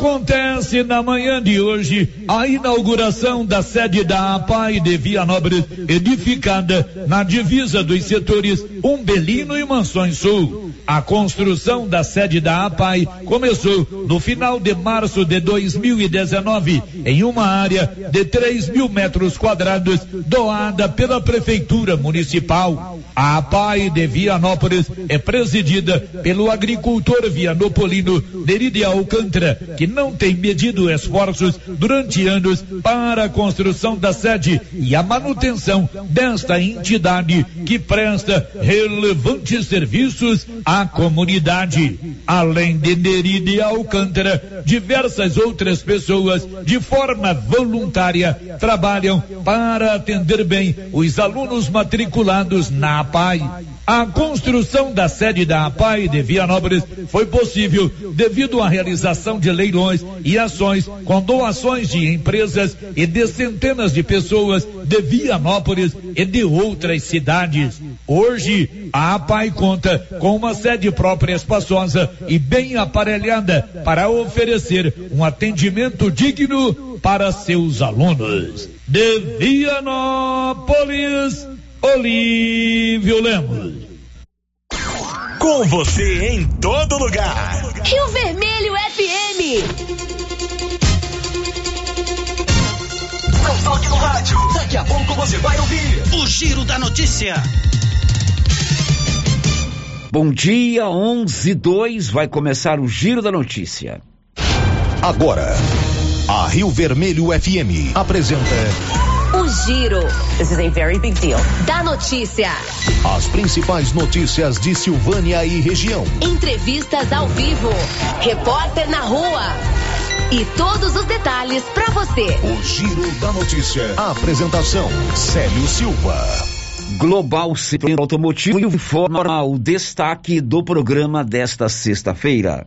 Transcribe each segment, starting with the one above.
Acontece na manhã de hoje a inauguração da sede da APAI de Vianópolis, edificada na divisa dos setores Umbelino e Mansões Sul. A construção da sede da APAI começou no final de março de 2019 em uma área de 3 mil metros quadrados doada pela Prefeitura Municipal. A APAI de Vianópolis é presidida pelo agricultor vianopolino Deride Alcântara, que não tem medido esforços durante anos para a construção da sede e a manutenção desta entidade que presta relevantes serviços à comunidade. Além de Neride Alcântara, diversas outras pessoas, de forma voluntária, trabalham para atender bem os alunos matriculados na APAI. A construção da sede da APAI de Vianópolis foi possível devido à realização de leilões e ações com doações de empresas e de centenas de pessoas de Vianópolis e de outras cidades. Hoje, a APAI conta com uma sede própria espaçosa e bem aparelhada para oferecer um atendimento digno para seus alunos. De Vianópolis, Olívio Lemos. Com você em todo lugar. Rio Vermelho FM. Não toque no rádio. Daqui a pouco você vai ouvir o Giro da Notícia. Bom dia, 11 2 vai começar o Giro da Notícia. Agora, a Rio Vermelho FM apresenta Giro. This is a very big deal. Da notícia. As principais notícias de Silvânia e região. Entrevistas ao vivo. Repórter na rua. E todos os detalhes para você. O Giro da Notícia. A apresentação: Célio Silva. Global Centro Automotivo informa o destaque do programa desta sexta-feira.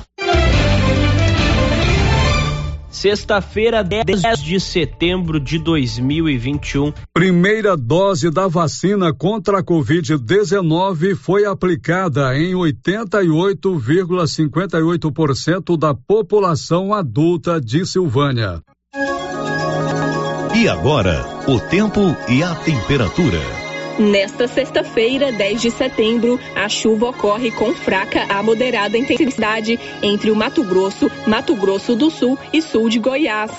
Sexta-feira, 10 de setembro de 2021. Primeira dose da vacina contra a Covid-19 foi aplicada em 88,58% da população adulta de Silvânia. E agora, o tempo e a temperatura. Nesta sexta-feira, 10 de setembro, a chuva ocorre com fraca a moderada intensidade entre o Mato Grosso, Mato Grosso do Sul e sul de Goiás.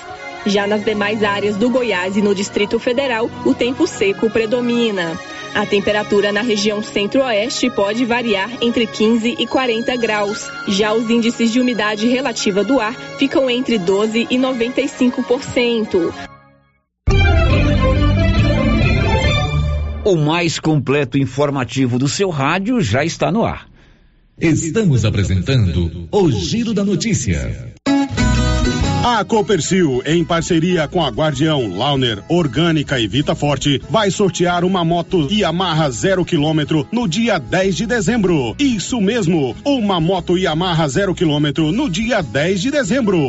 Já nas demais áreas do Goiás e no Distrito Federal, o tempo seco predomina. A temperatura na região centro-oeste pode variar entre 15 e 40 graus. Já os índices de umidade relativa do ar ficam entre 12 e 95%. O mais completo informativo do seu rádio já está no ar. Estamos apresentando o Giro da Notícia. A Copercil, em parceria com a Guardião, Launer, Orgânica e Vita Forte, vai sortear uma moto Yamaha zero quilômetro no dia 10 de dezembro. Isso mesmo, uma moto Yamaha zero quilômetro no dia 10 de dezembro.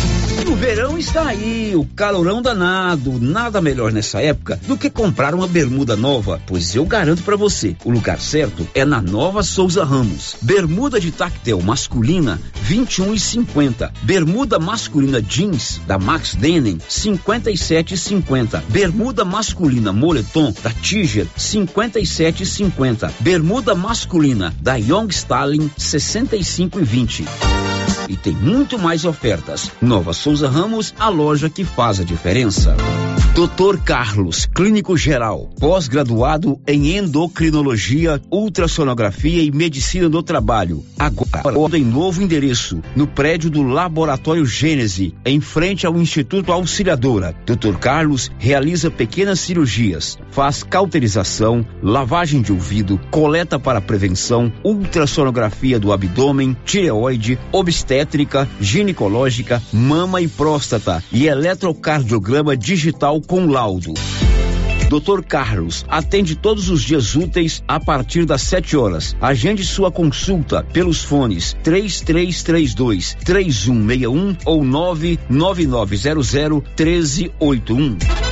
O verão está aí, o calorão danado. Nada melhor nessa época do que comprar uma bermuda nova, pois eu garanto para você, o lugar certo é na Nova Souza Ramos. Bermuda de tactel masculina 21 e 50. Bermuda masculina jeans da Max Denim 57 e 50. Bermuda masculina moletom da Tiger 57 e 50. Bermuda masculina da Young Stalin 65 e 20 e tem muito mais ofertas. Nova Souza Ramos, a loja que faz a diferença. Dr. Carlos, clínico geral, pós-graduado em endocrinologia, ultrassonografia e medicina do trabalho. Agora em novo endereço, no prédio do Laboratório Gênese, em frente ao Instituto Auxiliadora. Dr. Carlos realiza pequenas cirurgias, faz cauterização, lavagem de ouvido, coleta para prevenção, ultrassonografia do abdômen, tireoide, obstétrica, ginecológica, mama e próstata e eletrocardiograma digital com laudo. Dr. Carlos atende todos os dias úteis a partir das 7 horas. Agende sua consulta pelos fones 3332 3161 ou 99900 1381.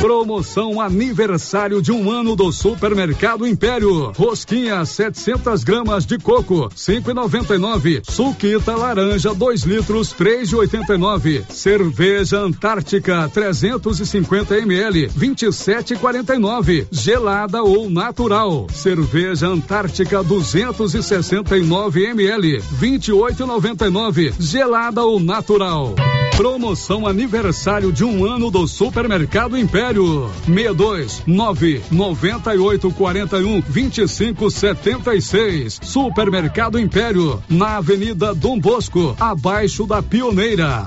Promoção aniversário de um ano do Supermercado Império. Rosquinha 700 gramas de coco, 5,99. Suquita laranja 2 litros, 3,89. Cerveja Antártica 350 ml, 27,49. Gelada ou natural. Cerveja Antártica 269 ml, 28,99. Gelada ou natural. Promoção aniversário de um ano do Supermercado Império. 62 9 98 41 25 76. Supermercado Império, na Avenida Dom Bosco, abaixo da Pioneira.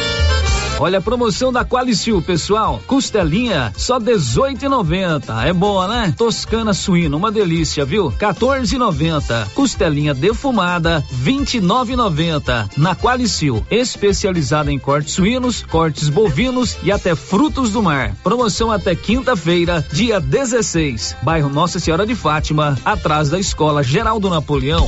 Olha a promoção da Qualicil, pessoal. Costelinha, só 18,90. É boa, né? Toscana suína, uma delícia, viu? 14,90. Costelinha defumada, 29,90. Na Qualicil, especializada em cortes suínos, cortes bovinos e até frutos do mar. Promoção até quinta-feira, dia 16. Bairro Nossa Senhora de Fátima, atrás da Escola Geraldo Napoleão.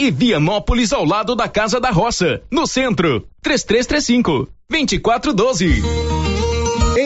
e Vianópolis ao lado da Casa da Roça, no centro. 3335 2412.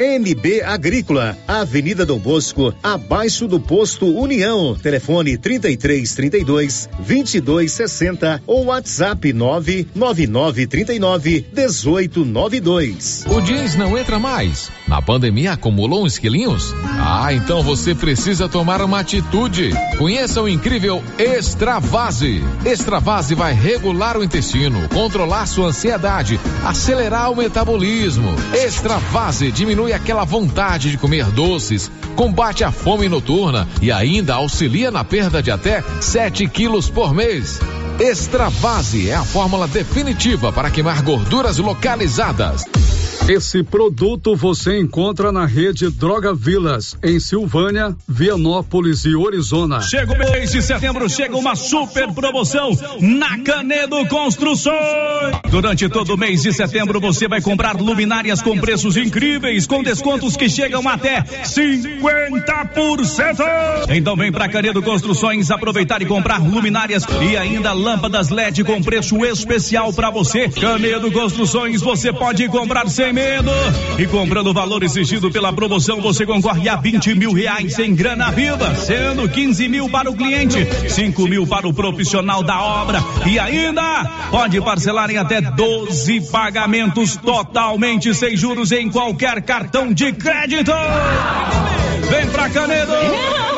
NB Agrícola, Avenida Dom Bosco, abaixo do posto União. Telefone 33 32 22 60 ou WhatsApp 999 39 18 92. O jeans não entra mais. Na pandemia acumulou uns quilinhos? Ah, então você precisa tomar uma atitude. Conheça o incrível Extravase. Extravase vai regular o intestino, controlar sua ansiedade, acelerar o metabolismo. Extravase diminui aquela vontade de comer doces, combate a fome noturna e ainda auxilia na perda de até 7 quilos por mês. Extravase é a fórmula definitiva para queimar gorduras localizadas. Esse produto você encontra na rede Droga Vilas, em Silvânia, Vianópolis e Orizona. Chega o mês de setembro, chega uma super promoção na Canedo Construções. Durante todo o mês de setembro você vai comprar luminárias com preços incríveis, com descontos que chegam até 50%. Então vem pra Canedo Construções aproveitar e comprar luminárias e ainda lâmpadas LED com preço especial para você. Canedo Construções você pode comprar sem medo. E comprando o valor exigido pela promoção, você concorre a 20 mil reais em grana viva, sendo 15 mil para o cliente, 5 mil para o profissional da obra e ainda pode parcelar em até 12 pagamentos totalmente sem juros em qualquer cartão de crédito. Vem pra Canedo!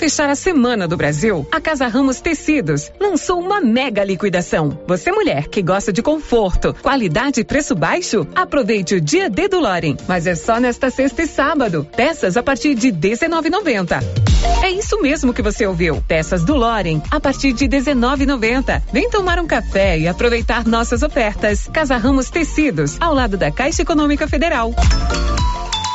Fechar a Semana do Brasil, a Casa Ramos Tecidos lançou uma mega liquidação. Você mulher que gosta de conforto, qualidade e preço baixo, aproveite o dia D do Loren. Mas é só nesta sexta e sábado. Peças a partir de R$19,90. É isso mesmo que você ouviu. Peças do Loren a partir de R$19,90. Vem tomar um café e aproveitar nossas ofertas. Casa Ramos Tecidos, ao lado da Caixa Econômica Federal.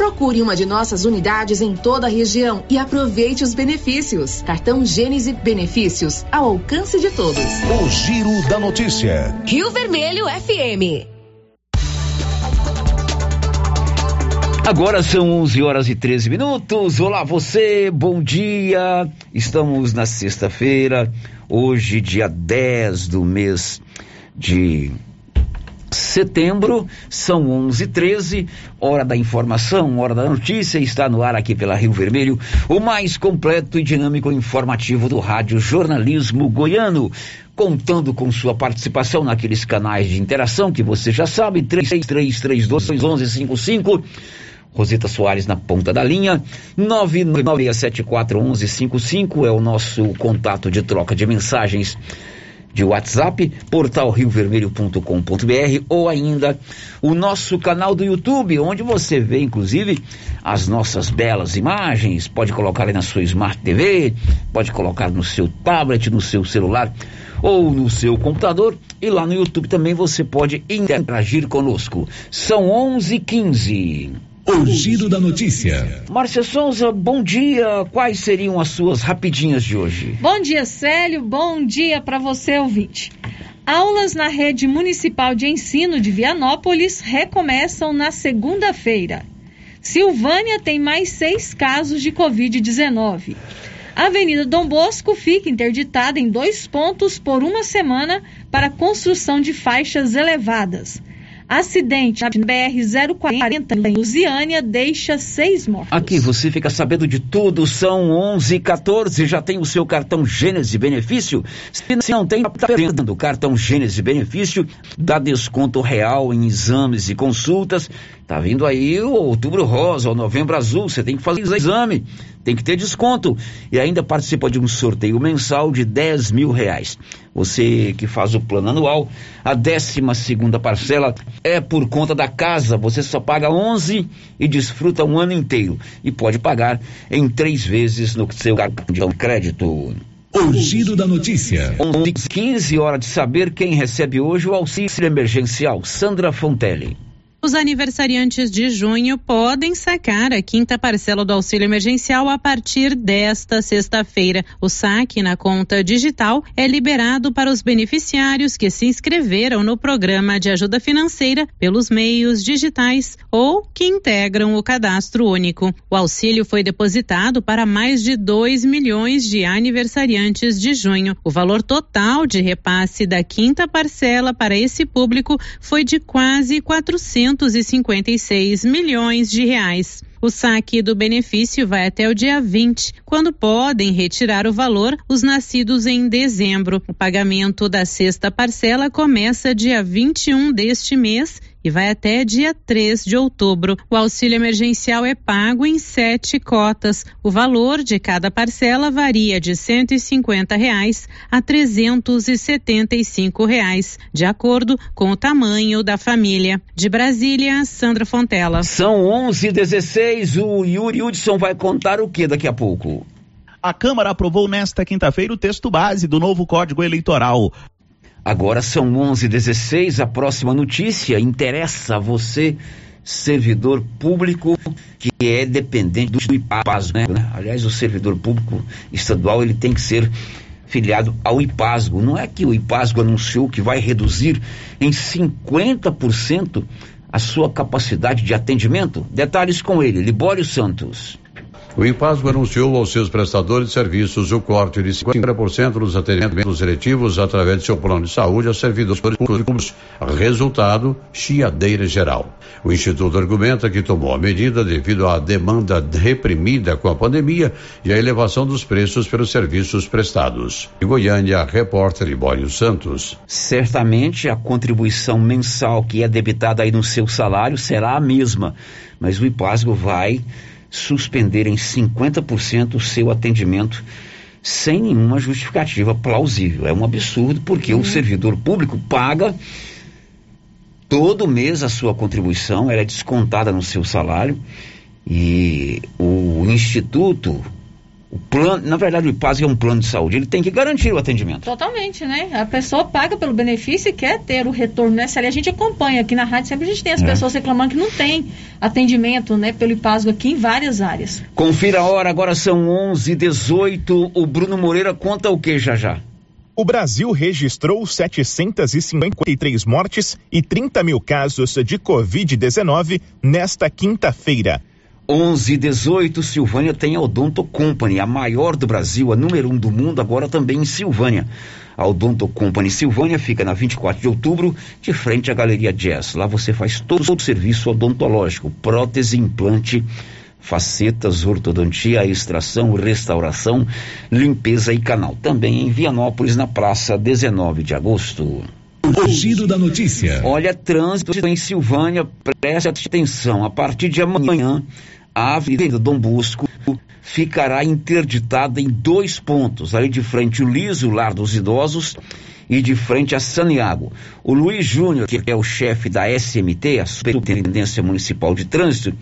Procure uma de nossas unidades em toda a região e aproveite os benefícios. Cartão Gênese Benefícios ao alcance de todos. O Giro da Notícia. Rio Vermelho FM. Agora são 11 horas e 13 minutos. Olá, você, bom dia. Estamos na sexta-feira, hoje, dia 10 do mês de setembro, são 11 13 hora da informação, hora da notícia, está no ar aqui pela Rio Vermelho, o mais completo e dinâmico informativo do rádio jornalismo goiano, contando com sua participação naqueles canais de interação que você já sabe, 33321155, Rosita Soares na ponta da linha, 996741155 é o nosso contato de troca de mensagens de WhatsApp, portal riovermelho.com.br ou ainda o nosso canal do YouTube, onde você vê inclusive as nossas belas imagens. Pode colocar aí na sua Smart TV, pode colocar no seu tablet, no seu celular ou no seu computador. E lá no YouTube também você pode interagir conosco. São 11:15. O giro da notícia. Márcia Souza, bom dia. Quais seriam as suas rapidinhas de hoje? Bom dia, Célio. Bom dia para você, ouvinte. Aulas na rede municipal de ensino de Vianópolis recomeçam na segunda-feira. Silvânia tem mais seis casos de Covid-19. A Avenida Dom Bosco fica interditada em dois pontos por uma semana para construção de faixas elevadas. Acidente na BR-040 em Lusiânia deixa seis mortos. Aqui você fica sabendo de tudo, são 11 e 14 já tem o seu cartão Gênese Benefício? Se não tem, tá perdendo. Cartão Gênese Benefício dá desconto real em exames e consultas. Tá vindo aí o outubro rosa, o novembro azul, você tem que fazer exame, tem que ter desconto. E ainda participa de um sorteio mensal de 10 mil reais. Você que faz o plano anual, a 12 segunda parcela é por conta da casa, você só paga 11 e desfruta um ano inteiro. E pode pagar em três vezes no seu cartão de crédito. O giro da notícia. 11, 15 horas de saber quem recebe hoje o auxílio emergencial. Sandra Fontelli. Os aniversariantes de junho podem sacar a quinta parcela do auxílio emergencial a partir desta sexta-feira. O saque na conta digital é liberado para os beneficiários que se inscreveram no programa de ajuda financeira pelos meios digitais ou que integram o cadastro único. O auxílio foi depositado para mais de 2 milhões de aniversariantes de junho. O valor total de repasse da quinta parcela para esse público foi de quase 400 256 milhões de reais. O saque do benefício vai até o dia 20, quando podem retirar o valor os nascidos em dezembro. O pagamento da sexta parcela começa dia 21 deste mês e vai até dia 3 de outubro. O auxílio emergencial é pago em sete cotas. O valor de cada parcela varia de 150 reais a 375 reais, de acordo com o tamanho da família. De Brasília, Sandra Fontela. São 11:16. O Yuri Hudson vai contar o que daqui a pouco? A Câmara aprovou nesta quinta-feira o texto base do novo Código Eleitoral. Agora são 11:16. A próxima notícia interessa a você, servidor público que é dependente do IPASGO, né? Aliás, o servidor público estadual ele tem que ser filiado ao IPASGO. Não é que o IPASGO anunciou que vai reduzir em 50% a sua capacidade de atendimento? Detalhes com ele, Libório Santos. O IPASGO anunciou aos seus prestadores de serviços o corte de 50% dos atendimentos seletivos através de seu plano de saúde a servidores públicos. Resultado, chiadeira geral. O Instituto argumenta que tomou a medida devido à demanda reprimida com a pandemia e à elevação dos preços pelos serviços prestados. Em Goiânia, repórter Libório Santos. Certamente a contribuição mensal que é debitada aí no seu salário será a mesma, mas o IPASGO vai suspender em 50% o seu atendimento sem nenhuma justificativa plausível. É um absurdo porque uhum. o servidor público paga todo mês a sua contribuição, ela é descontada no seu salário e o instituto o plano, na verdade, o IPAS é um plano de saúde, ele tem que garantir o atendimento. Totalmente, né? A pessoa paga pelo benefício e quer ter o retorno no SL. A gente acompanha aqui na rádio, sempre a gente tem as é. pessoas reclamando que não tem atendimento, né, pelo IPASGO aqui em várias áreas. Confira a hora, agora são 11 18 O Bruno Moreira conta o que já já? O Brasil registrou 753 mortes e 30 mil casos de Covid-19 nesta quinta-feira. 11 e 18, Silvânia tem a Odonto Company, a maior do Brasil, a número um do mundo, agora também em Silvânia. A Odonto Company Silvânia fica na 24 de outubro, de frente à Galeria Jazz. Lá você faz todo o serviço odontológico, prótese, implante, facetas, ortodontia, extração, restauração, limpeza e canal. Também em Vianópolis, na praça 19 de agosto. O giro da notícia. Olha, trânsito em Silvânia, preste atenção. A partir de amanhã, a Avenida Dom Bosco ficará interditada em dois pontos, ali de frente o Liso, Lar dos Idosos, e de frente a Saniago. O Luiz Júnior, que é o chefe da SMT, a Superintendência Municipal de Trânsito,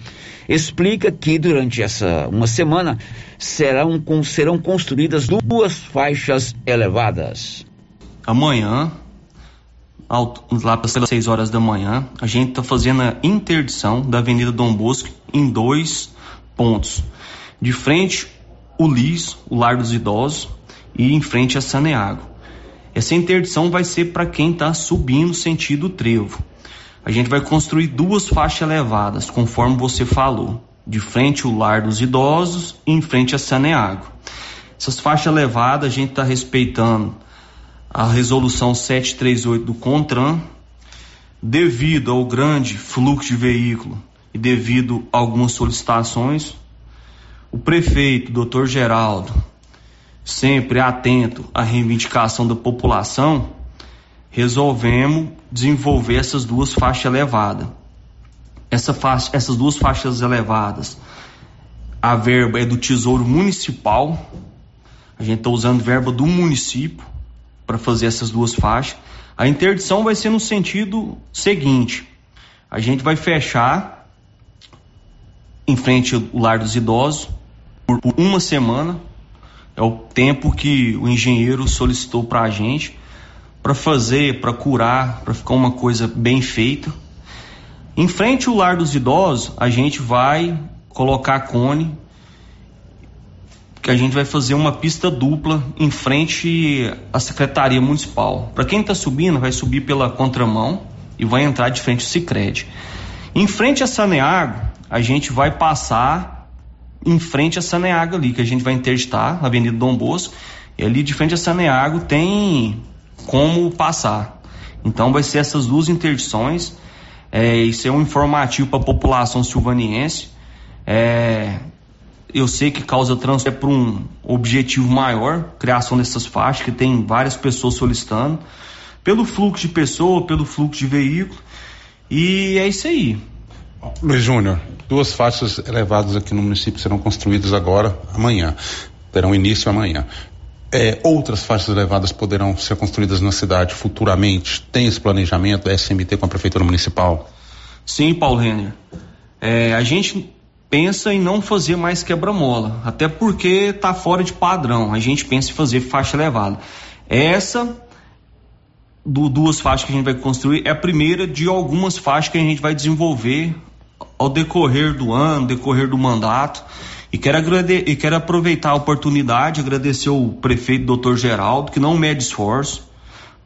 explica que durante essa uma semana serão, serão construídas duas faixas elevadas. Amanhã, lá para as 6 horas da manhã, a gente está fazendo a interdição da Avenida Dom Bosco em dois pontos. De frente, o Lis, o Lar dos Idosos, e em frente a Saneago. Essa interdição vai ser para quem está subindo sentido trevo. A gente vai construir duas faixas elevadas, conforme você falou. De frente o Lar dos Idosos e em frente a Saneago. Essas faixas elevadas a gente está respeitando a resolução 738 do CONTRAN, devido ao grande fluxo de veículo e devido a algumas solicitações, o prefeito, doutor Geraldo, sempre atento à reivindicação da população, resolvemos desenvolver essas duas faixas elevadas. Essa faixa, essas duas faixas elevadas, a verba é do Tesouro Municipal, a gente está usando verba do município para fazer essas duas faixas. A interdição vai ser no sentido seguinte: a gente vai fechar em frente ao lar dos idosos por uma semana, é o tempo que o engenheiro solicitou para a gente para fazer, para curar, para ficar uma coisa bem feita. Em frente ao lar dos idosos, a gente vai colocar cone, que a gente vai fazer uma pista dupla em frente à secretaria municipal. Para quem está subindo, vai subir pela contramão e vai entrar de frente ao Sicredi. Em frente a Saneago, a gente vai passar em frente a Saneago ali, que a gente vai interditar, Avenida Dom Bosco, e ali de frente a Saneago tem como passar. Então vai ser essas duas interdições, é, isso é um informativo para a população silvaniense. É, eu sei que causa trânsito é para um objetivo maior, criação dessas faixas, que tem várias pessoas solicitando, pelo fluxo de pessoa, pelo fluxo de veículo, e é isso aí. Luiz Júnior, duas faixas elevadas aqui no município serão construídas agora, amanhã. Terão início amanhã. É, outras faixas elevadas poderão ser construídas na cidade futuramente? Tem esse planejamento, SMT com a Prefeitura Municipal? Sim, Paulo Renner. É, a gente pensa em não fazer mais quebra-mola, até porque está fora de padrão. A gente pensa em fazer faixa elevada. Essa do duas faixas que a gente vai construir é a primeira de algumas faixas que a gente vai desenvolver ao decorrer do ano, decorrer do mandato. E quero, e quero aproveitar a oportunidade, agradecer o prefeito doutor Geraldo, que não mede esforço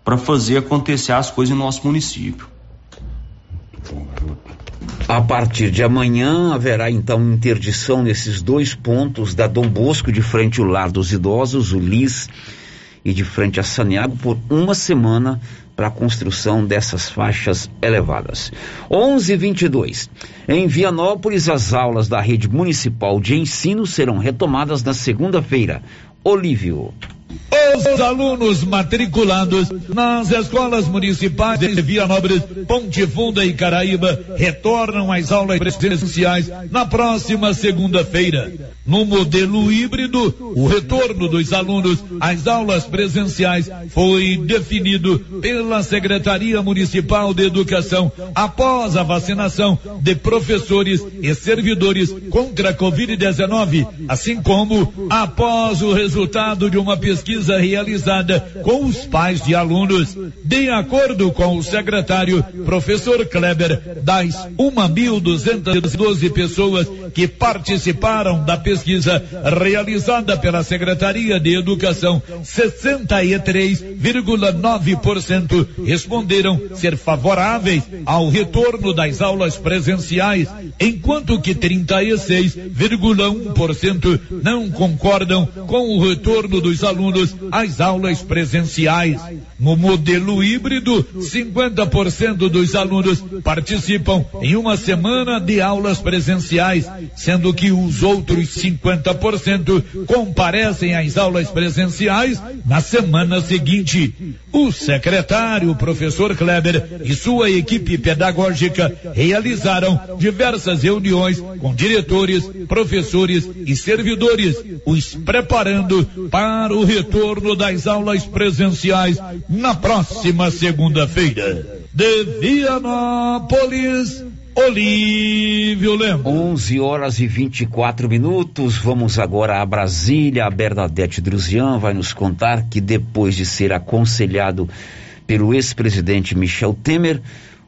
para fazer acontecer as coisas em nosso município. A partir de amanhã haverá então interdição nesses dois pontos da Dom Bosco, de frente ao Lar dos Idosos, o LIS, e de frente a Saneago, por uma semana para a construção dessas faixas elevadas. 11:22. Em Vianópolis, as aulas da rede municipal de ensino serão retomadas na segunda-feira. Olívio. Os alunos matriculados nas escolas municipais de Vianópolis, Ponte Funda e Caraíba retornam às aulas presenciais na próxima segunda-feira. No modelo híbrido, o retorno dos alunos às aulas presenciais foi definido pela Secretaria Municipal de Educação após a vacinação de professores e servidores contra a Covid-19, assim como após o resultado de uma pesquisa realizada com os pais de alunos. De acordo com o secretário, professor Kleber, das 1.212 pessoas que participaram da pesquisa realizada pela Secretaria de Educação, 63,9% responderam ser favoráveis ao retorno das aulas presenciais, enquanto que 36,1% não concordam com o retorno dos alunos às aulas presenciais. No modelo híbrido, 50% dos alunos participam em uma semana de aulas presenciais, sendo que os outros 50% comparecem às aulas presenciais na semana seguinte. O secretário, professor Kleber, e sua equipe pedagógica realizaram diversas reuniões com diretores, professores e servidores, os preparando para o retorno das aulas presenciais na próxima segunda-feira. De Vianópolis, Olívio Lemos. 11 horas e 24 minutos. Vamos agora a Brasília. A Bernadette Druzian vai nos contar que depois de ser aconselhado pelo ex-presidente Michel Temer,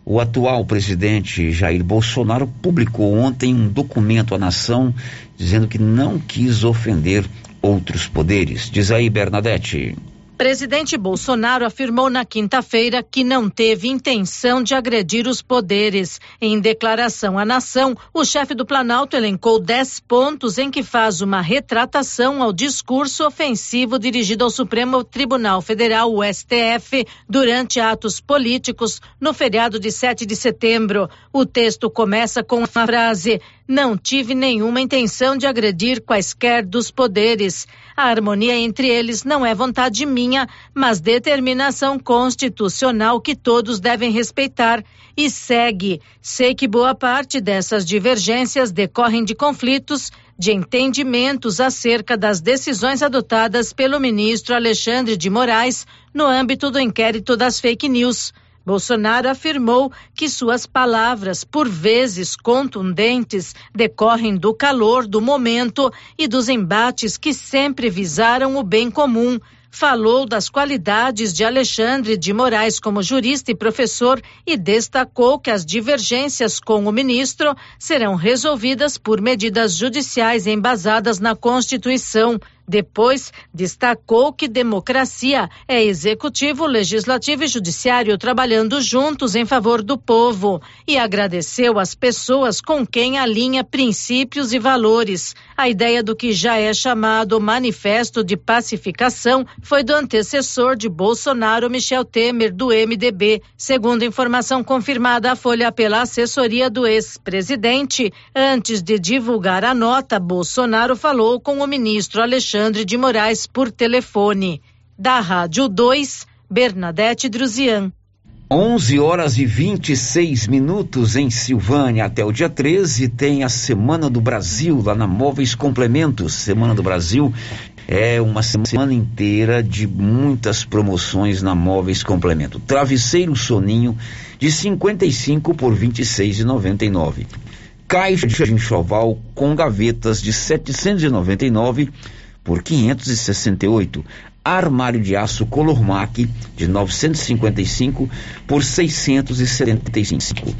o atual presidente Jair Bolsonaro publicou ontem um documento à nação dizendo que não quis ofender outros poderes. Diz aí, Bernadette. Presidente Bolsonaro afirmou na quinta-feira que não teve intenção de agredir os poderes. Em declaração à nação, o chefe do Planalto elencou dez pontos em que faz uma retratação ao discurso ofensivo dirigido ao Supremo Tribunal Federal, o STF, durante atos políticos no feriado de 7 de setembro. O texto começa com a frase: Não tive nenhuma intenção de agredir quaisquer dos poderes. A harmonia entre eles não é vontade minha, mas determinação constitucional que todos devem respeitar. E segue. Sei que boa parte dessas divergências decorrem de conflitos, de entendimentos acerca das decisões adotadas pelo ministro Alexandre de Moraes no âmbito do inquérito das fake news. Bolsonaro afirmou que suas palavras, por vezes contundentes, decorrem do calor do momento e dos embates que sempre visaram o bem comum. Falou das qualidades de Alexandre de Moraes como jurista e professor e destacou que as divergências com o ministro serão resolvidas por medidas judiciais embasadas na Constituição. Depois, destacou que democracia é executivo, legislativo e judiciário trabalhando juntos em favor do povo e agradeceu às pessoas com quem alinha princípios e valores. A ideia do que já é chamado Manifesto de Pacificação foi do antecessor de Bolsonaro, Michel Temer, do MDB. Segundo informação confirmada à Folha pela assessoria do ex-presidente, antes de divulgar a nota, Bolsonaro falou com o ministro Alexandre Alexandre de Moraes por telefone. Da Rádio 2, Bernadette Druzian. 11 horas e 26 minutos em Silvânia. Até o dia 13 tem a Semana do Brasil lá na Móveis Complementos. Semana do Brasil é uma semana inteira de muitas promoções na Móveis Complemento. Travesseiro Soninho de 55 por 26,99. Caixa de enxoval com gavetas de 799 por 568. Armário de aço Color Mac de 955 por 675.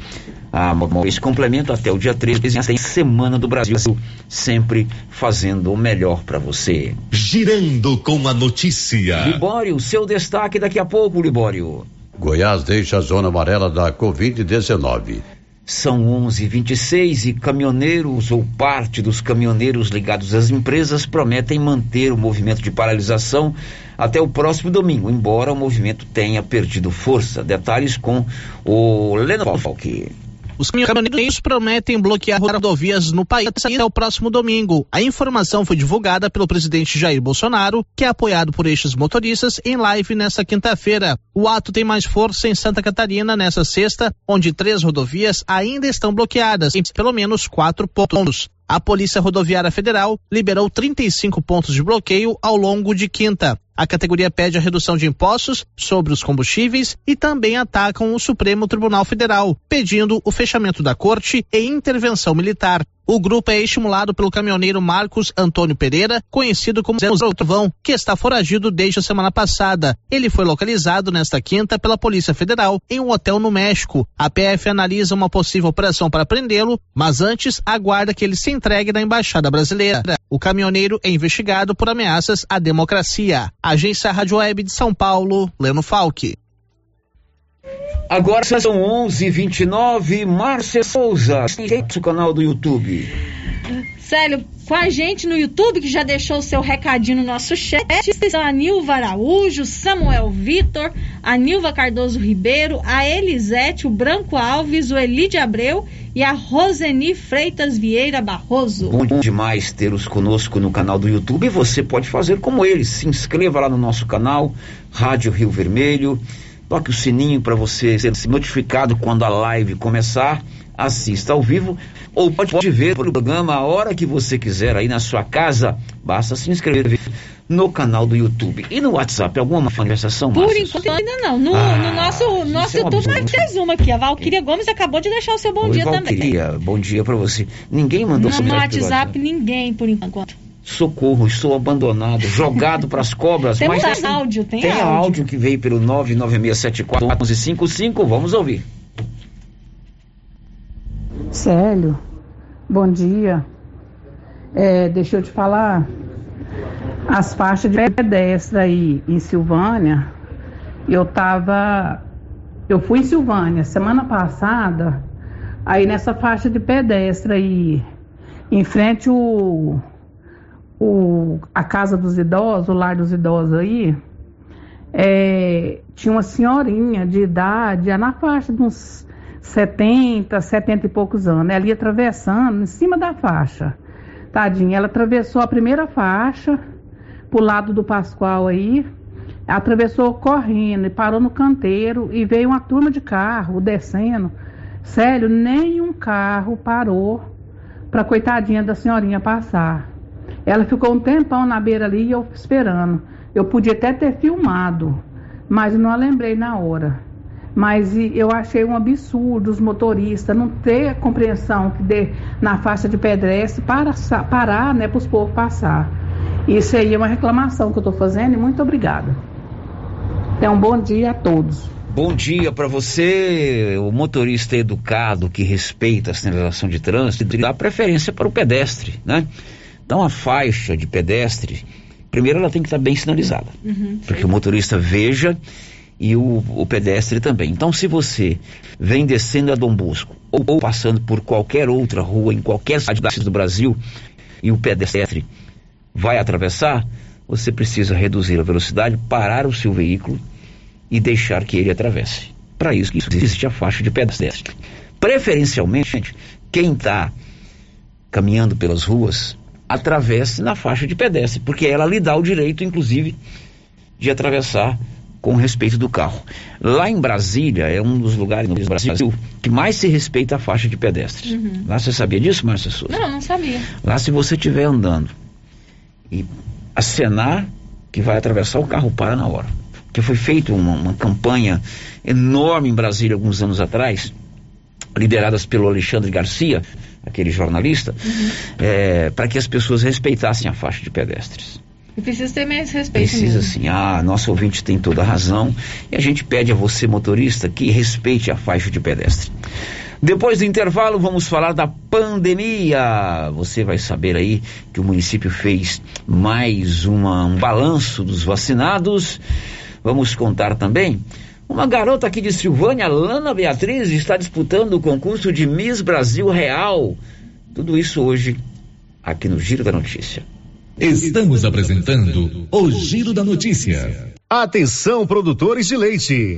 A Móveis Complemento até o dia 13 tem Semana do Brasil, sempre fazendo o melhor para você. Girando com a notícia. Libório, seu destaque daqui a pouco, Libório. Goiás deixa a zona amarela da Covid-19. São 11:26 e caminhoneiros ou parte dos caminhoneiros ligados às empresas prometem manter o movimento de paralisação até o próximo domingo, embora o movimento tenha perdido força. Detalhes com o Leno Falque. Os caminhoneiros prometem bloquear rodovias no país até o próximo domingo. A informação foi divulgada pelo presidente Jair Bolsonaro, que é apoiado por estes motoristas, em live nesta quinta-feira. O ato tem mais força em Santa Catarina nesta sexta, onde três rodovias ainda estão bloqueadas, em pelo menos quatro pontos. A Polícia Rodoviária Federal liberou 35 pontos de bloqueio ao longo de quinta. A categoria pede a redução de impostos sobre os combustíveis e também atacam o Supremo Tribunal Federal, pedindo o fechamento da corte e intervenção militar. O grupo é estimulado pelo caminhoneiro Marcos Antônio Pereira, conhecido como Zé Trovão, que está foragido desde a semana passada. Ele foi localizado nesta quinta pela Polícia Federal em um hotel no México. A PF analisa uma possível operação para prendê-lo, mas antes aguarda que ele se entregue na Embaixada Brasileira. O caminhoneiro é investigado por ameaças à democracia. Agência Rádio Web de São Paulo, Leno Falque. Agora são 11:29. Márcia Souza, o canal do YouTube. Célio, com a gente no YouTube, que já deixou o seu recadinho no nosso chat, são a Nilva Araújo, Samuel Vitor, a Nilva Cardoso Ribeiro, a Elisete, o Branco Alves, o Elide Abreu e a Roseni Freitas Vieira Barroso. Bom demais tê-los conosco no canal do YouTube você pode fazer como eles. Se inscreva lá no nosso canal, Rádio Rio Vermelho toque o sininho para você ser notificado quando a live começar, assista ao vivo ou pode ver o programa a hora que você quiser aí na sua casa, basta se inscrever no canal do YouTube e no WhatsApp, alguma manifestação? Por Márcia? enquanto ainda não. No, ah, no nosso, nosso é YouTube nós temos uma aqui. A Valquíria Gomes acabou de deixar o seu bom Oi, dia Valquíria, também. bom dia para você. Ninguém mandou no, no WhatsApp, ninguém por enquanto socorro, estou abandonado, jogado para as cobras. Tem mas tem áudio, tem, tem áudio. áudio que veio pelo 99674 Vamos ouvir. Célio, bom dia. É, deixa eu te falar. as faixas de pedestre aí em Silvânia, eu tava. Eu fui em Silvânia semana passada, aí nessa faixa de pedestre aí, em frente o, o, a casa dos idosos, o lar dos idosos aí, é, tinha uma senhorinha de idade, na faixa de uns 70, 70 e poucos anos, ela ia atravessando em cima da faixa. Tadinha, ela atravessou a primeira faixa, pro lado do Pascoal aí, atravessou correndo e parou no canteiro e veio uma turma de carro descendo. Sério, nenhum carro parou para coitadinha da senhorinha passar. Ela ficou um tempão na beira ali e eu esperando. Eu podia até ter filmado, mas não a lembrei na hora. Mas eu achei um absurdo os motoristas não ter a compreensão que dê na faixa de pedestre para parar, né, para os povos passar. Isso aí é uma reclamação que eu estou fazendo e muito obrigada. Então, um bom dia a todos. Bom dia para você, o motorista educado que respeita a sinalização de trânsito, dá preferência para o pedestre, né? Então a faixa de pedestre, primeiro ela tem que estar bem sinalizada, uhum, para que o motorista veja e o, o, pedestre também. Então se você vem descendo a Dom Bosco ou, ou passando por qualquer outra rua em qualquer cidade do Brasil e o pedestre vai atravessar, você precisa reduzir a velocidade, parar o seu veículo e deixar que ele atravesse. Para isso existe a faixa de pedestre. Preferencialmente, quem está caminhando pelas ruas atravesse na faixa de pedestre, porque ela lhe dá o direito, inclusive, de atravessar com respeito do carro. Lá em Brasília, é um dos lugares no Brasil que mais se respeita a faixa de pedestre. Uhum. Lá você sabia disso, Márcia Souza? Não, não sabia. Lá se você estiver andando e acenar que vai atravessar, o carro para na hora que foi feita uma, uma, campanha enorme em Brasília alguns anos atrás, lideradas pelo Alexandre Garcia, aquele jornalista, uhum. é, para que as pessoas respeitassem a faixa de pedestres. E precisa ter mais respeito. Precisa mesmo. sim. Ah, nosso ouvinte tem toda a razão. E a gente pede a você, motorista, que respeite a faixa de pedestre. Depois do intervalo, vamos falar da pandemia. Você vai saber aí que o município fez mais uma, um balanço dos vacinados. Vamos contar também. Uma garota aqui de Silvânia, Lana Beatriz, está disputando o concurso de Miss Brasil Real. Tudo isso hoje, aqui no Giro da Notícia. Estamos apresentando o Giro da Notícia. Atenção, produtores de leite.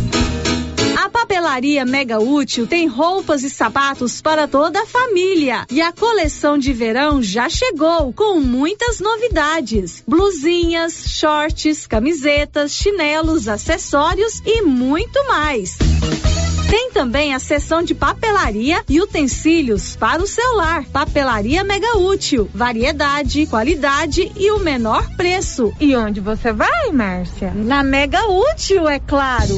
Papelaria Mega Útil tem roupas e sapatos para toda a família. E a coleção de verão já chegou com muitas novidades: blusinhas, shorts, camisetas, chinelos, acessórios e muito mais. Tem também a seção de papelaria e utensílios para o celular. Papelaria Mega Útil. Variedade, qualidade e o menor preço. E onde você vai, Márcia? Na Mega Útil, é claro.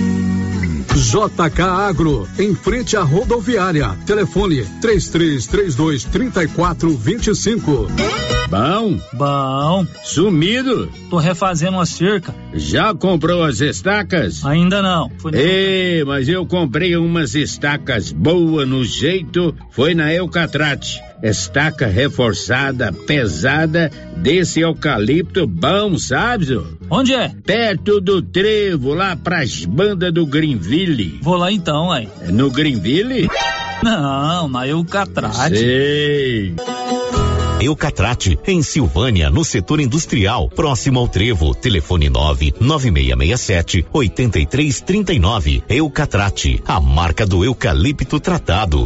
JK Agro, em frente à rodoviária. Telefone 3332 3425. Bom? Bom. Sumido? Tô refazendo uma cerca. Já comprou as estacas? Ainda não. Ei, mas eu comprei umas estacas boas no jeito, foi na Eucatrate. Estaca reforçada, pesada, desse eucalipto bom, sabe? Onde é? Perto do trevo, lá pras bandas do Greenville. Vou lá então, aí. No Greenville? Não, na Eucatrate. Sei. Eucatrate, em Silvânia, no setor industrial, próximo ao Trevo. Telefone 9 9667 8339. Eucatrate, a marca do eucalipto tratado.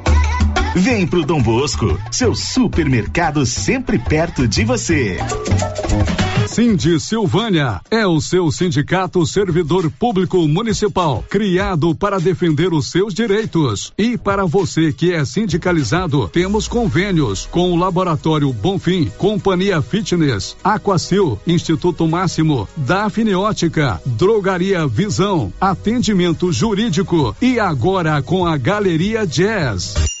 Vem pro Dom Bosco, seu supermercado sempre perto de você. Cindy Silvânia é o seu sindicato servidor público municipal, criado para defender os seus direitos. E para você que é sindicalizado, temos convênios com o Laboratório Bonfim, Companhia Fitness, Aquacil, Instituto Máximo, Daphne Ótica, Drogaria Visão, Atendimento Jurídico e agora com a Galeria Jazz.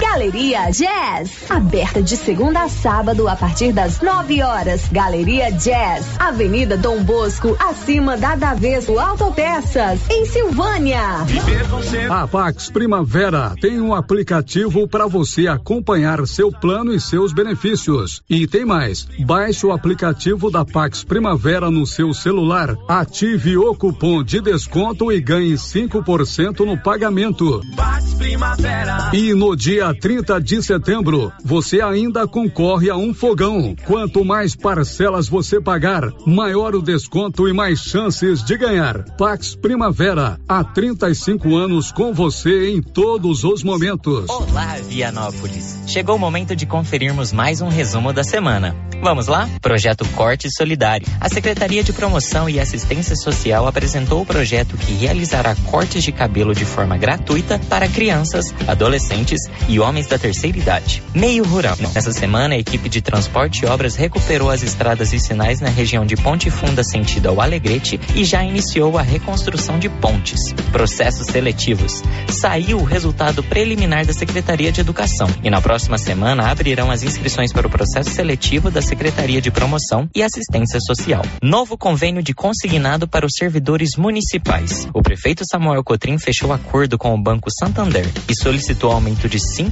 Galeria Jazz, aberta de segunda a sábado a partir das 9 horas. Galeria Jazz, Avenida Dom Bosco, acima da Daveso Autopeças, em Silvânia. A Pax Primavera tem um aplicativo para você acompanhar seu plano e seus benefícios. E tem mais, baixe o aplicativo da Pax Primavera no seu celular, ative o cupom de desconto e ganhe 5% no pagamento. E no dia 30 de setembro, você ainda concorre a um fogão. Quanto mais parcelas você pagar, maior o desconto e mais chances de ganhar. Pax Primavera, há 35 anos com você em todos os momentos. Olá, Vianópolis. Chegou o momento de conferirmos mais um resumo da semana. Vamos lá? Projeto Corte Solidário. A Secretaria de Promoção e Assistência Social apresentou o projeto que realizará cortes de cabelo de forma gratuita para crianças, adolescentes e homens da terceira idade. Meio rural. Nessa semana, a equipe de transporte e obras recuperou as estradas e sinais na região de Ponte Funda sentido ao Alegrete e já iniciou a reconstrução de pontes. Processos seletivos. Saiu o resultado preliminar da Secretaria de Educação e na próxima semana abrirão as inscrições para o processo seletivo da Secretaria de Promoção e Assistência Social. Novo convênio de consignado para os servidores municipais. O prefeito Samuel Cotrim fechou acordo com o Banco Santander e solicitou aumento de 5%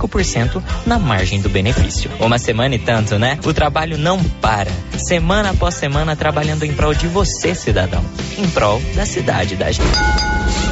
na margem do benefício. Uma semana e tanto, né? O trabalho não para. Semana após semana trabalhando em prol de você, cidadão. Em prol da cidade da gente.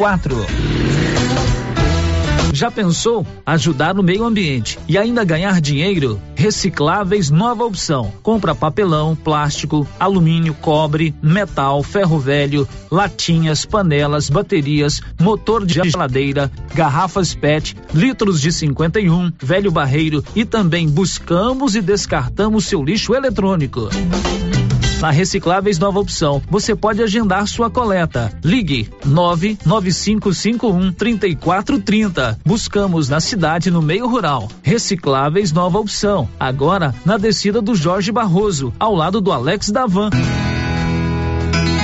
quatro. Já pensou ajudar no meio ambiente e ainda ganhar dinheiro? Recicláveis Nova Opção. Compra papelão, plástico, alumínio, cobre, metal, ferro velho, latinhas, panelas, baterias, motor de geladeira, garrafas PET, litros de 51, velho barreiro e também buscamos e descartamos seu lixo eletrônico. Na Recicláveis Nova Opção, você pode agendar sua coleta. Ligue 99551 3430. Buscamos na cidade no meio rural. Recicláveis Nova Opção. Agora na descida do Jorge Barroso, ao lado do Alex Davan.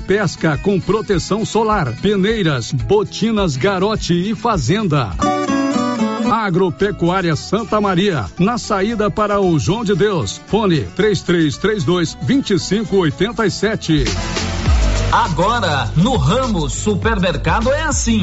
pesca com proteção solar, peneiras, botinas Garote e Fazenda. Agropecuária Santa Maria, na saída para o João de Deus. Fone 3332 2587. Agora, no Ramos Supermercado é assim.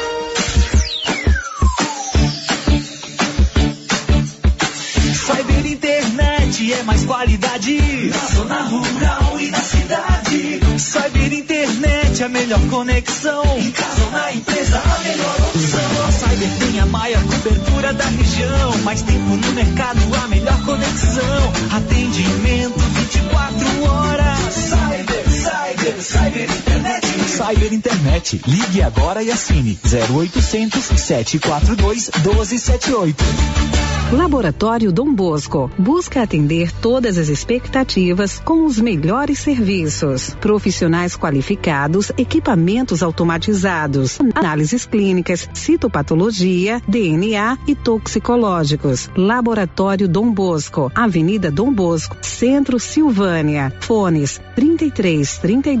É mais qualidade na zona rural e na cidade. Cyber Internet é a melhor conexão. Em casa ou na empresa, a melhor opção. A Cyber tem a maior cobertura da região. Mais tempo no mercado, a melhor conexão. Atendimento 24 horas. Cyber, Internet. Ligue agora e assine 0800 742 1278. Laboratório Dom Bosco busca atender todas as expectativas com os melhores serviços. Profissionais qualificados, equipamentos automatizados, análises clínicas, citopatologia, DNA e toxicológicos. Laboratório Dom Bosco, Avenida Dom Bosco, Centro Silvânia. Fones 33 32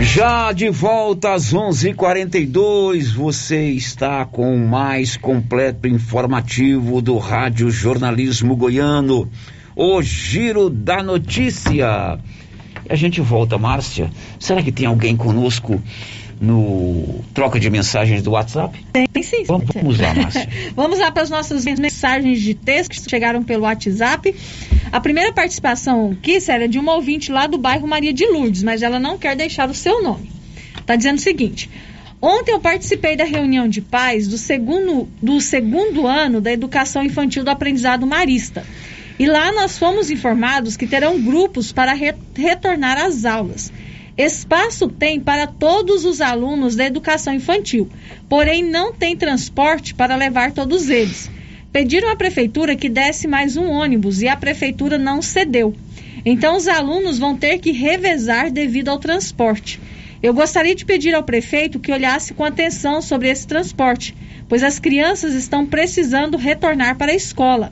Já de volta às 11:42, você está com o mais completo informativo do Rádio Jornalismo Goiano, o Giro da Notícia. E a gente volta, Márcia. Será que tem alguém conosco no troca de mensagens do WhatsApp? Tem, sim. Vamos, vamos lá, Márcia. vamos lá para as nossas mensagens de texto que chegaram pelo WhatsApp. A primeira participação aqui, Célia, é de uma ouvinte lá do bairro Maria de Lourdes, mas ela não quer deixar o seu nome. Está dizendo o seguinte. Ontem eu participei da reunião de pais do segundo, do segundo ano da educação infantil do aprendizado marista. E lá nós fomos informados que terão grupos para re retornar às aulas. Espaço tem para todos os alunos da educação infantil, porém não tem transporte para levar todos eles. Pediram à prefeitura que desse mais um ônibus e a prefeitura não cedeu. Então os alunos vão ter que revezar devido ao transporte. Eu gostaria de pedir ao prefeito que olhasse com atenção sobre esse transporte, pois as crianças estão precisando retornar para a escola.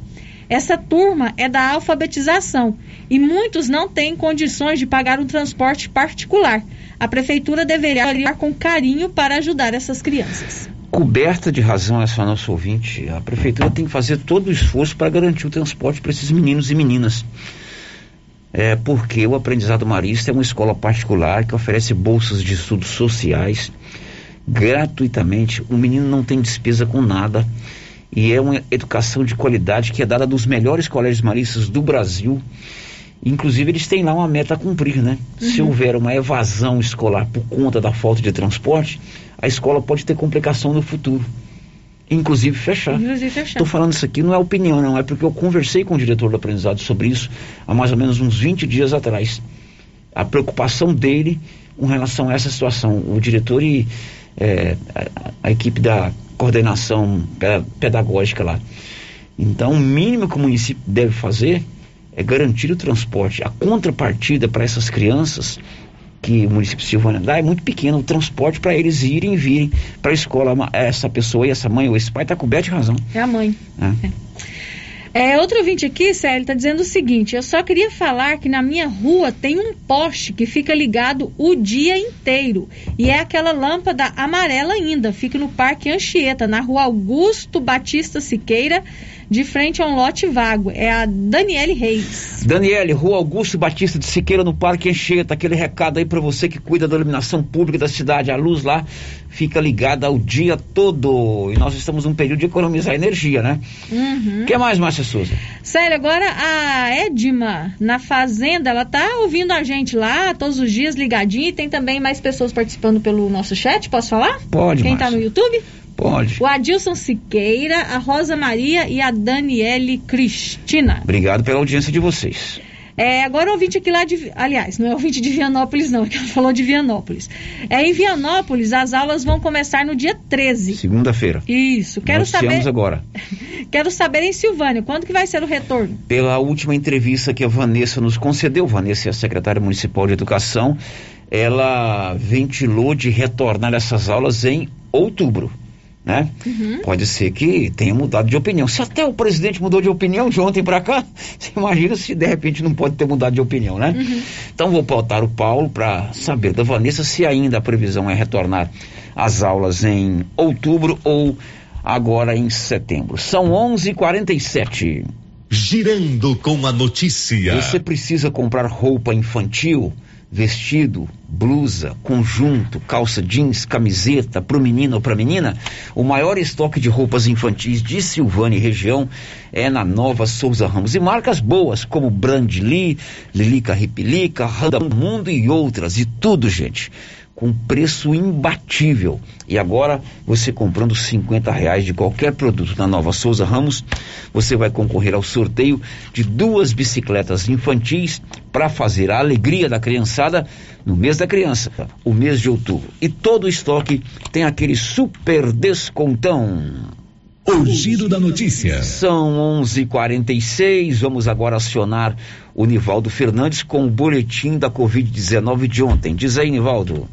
Essa turma é da alfabetização e muitos não têm condições de pagar um transporte particular. A prefeitura deveria olhar com carinho para ajudar essas crianças. Coberta de razão essa nossa ouvinte, a prefeitura tem que fazer todo o esforço para garantir o transporte para esses meninos e meninas. É porque o aprendizado marista é uma escola particular que oferece bolsas de estudos sociais gratuitamente. O menino não tem despesa com nada e é uma educação de qualidade que é dada nos melhores colégios maristas do Brasil. Inclusive, eles têm lá uma meta a cumprir, né? Uhum. Se houver uma evasão escolar por conta da falta de transporte, a escola pode ter complicação no futuro. inclusive fechar. Estou falando isso aqui, não é opinião, não, é porque eu conversei com o diretor do aprendizado sobre isso há mais ou menos uns 20 dias atrás. A preocupação dele com relação a essa situação. O diretor e é, a, a, equipe da coordenação pedagógica lá. Então, o mínimo que o município deve fazer é garantir o transporte. A contrapartida para essas crianças que o município de Silvânia dá é muito pequeno. O transporte para eles irem e virem para a escola. Essa pessoa e essa mãe ou esse pai está coberto de razão. É a mãe. É. É. É, outro ouvinte aqui, Célio, está dizendo o seguinte: eu só queria falar que na minha rua tem um poste que fica ligado o dia inteiro. E é aquela lâmpada amarela ainda. Fica no Parque Anchieta, na rua Augusto Batista Siqueira de frente a um lote vago. É a Daniele Reis. Daniele, Rua Augusto Batista de Siqueira, no Parque Encheta. Aquele recado aí para você que cuida da iluminação pública da cidade. A luz lá fica ligada o dia todo. E nós estamos num período de economizar energia, né? O Uhum. que mais, Márcia Souza? Sério, agora a Edma, na Fazenda, ela tá ouvindo a gente lá todos os dias ligadinha. E tem também mais pessoas participando pelo nosso chat. Posso falar? Pode, Quem tá Márcia. no YouTube? Pode. O Adilson Siqueira, a Rosa Maria e a Daniele Cristina. Obrigado pela audiência de vocês. É, agora o ouvinte aqui lá de. Aliás, não é ouvinte de Vianópolis, não, é que ela falou de Vianópolis. É, em Vianópolis, as aulas vão começar no dia 13. Segunda-feira. Isso, quero Noticiamos saber. agora. Quero saber em Silvânia, quando que vai ser o retorno? Pela última entrevista que a Vanessa nos concedeu, Vanessa é a secretária municipal de educação, ela ventilou de retornar essas aulas em outubro. Né? Pode ser que tenha mudado de opinião. Se até o presidente mudou de opinião de ontem para cá, você imagina se de repente não pode ter mudado de opinião, né? Então vou pautar o Paulo para saber da Vanessa se ainda a previsão é retornar às aulas em outubro ou agora em setembro. São 11:47. Girando com a notícia. Você precisa comprar roupa infantil, vestido, blusa, conjunto, calça jeans, camiseta para o menino ou para a menina? O maior estoque de roupas infantis de Silvânia e região é na Nova Souza Ramos. E marcas boas como Brand Lee, Lilica Ripilica, Randa Mundo e outras. E tudo, gente com preço imbatível. E agora, você comprando 50 reais de qualquer produto na Nova Souza Ramos, você vai concorrer ao sorteio de duas bicicletas infantis para fazer a alegria da criançada no mês da criança, o mês de outubro. E todo o estoque tem aquele super descontão. O giro da notícia. São 11:46. Vamos agora acionar o Nivaldo Fernandes com o boletim da Covid-19 de ontem. Diz aí, Nivaldo.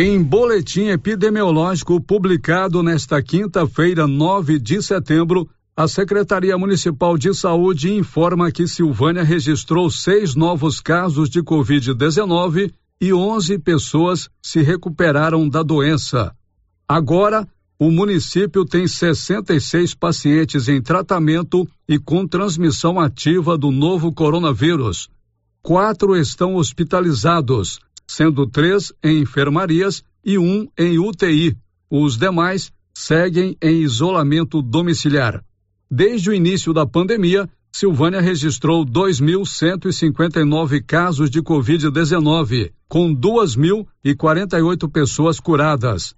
Em boletim epidemiológico publicado nesta quinta-feira, 9 de setembro, a Secretaria Municipal de Saúde informa que Silvânia registrou seis novos casos de Covid-19 e 11 pessoas se recuperaram da doença. Agora, o município tem 66 pacientes em tratamento e com transmissão ativa do novo coronavírus. Quatro estão hospitalizados, sendo três em enfermarias e um em UTI. Os demais seguem em isolamento domiciliar. Desde o início da pandemia, Silvânia registrou 2.159 casos de Covid-19, com 2.048 pessoas curadas.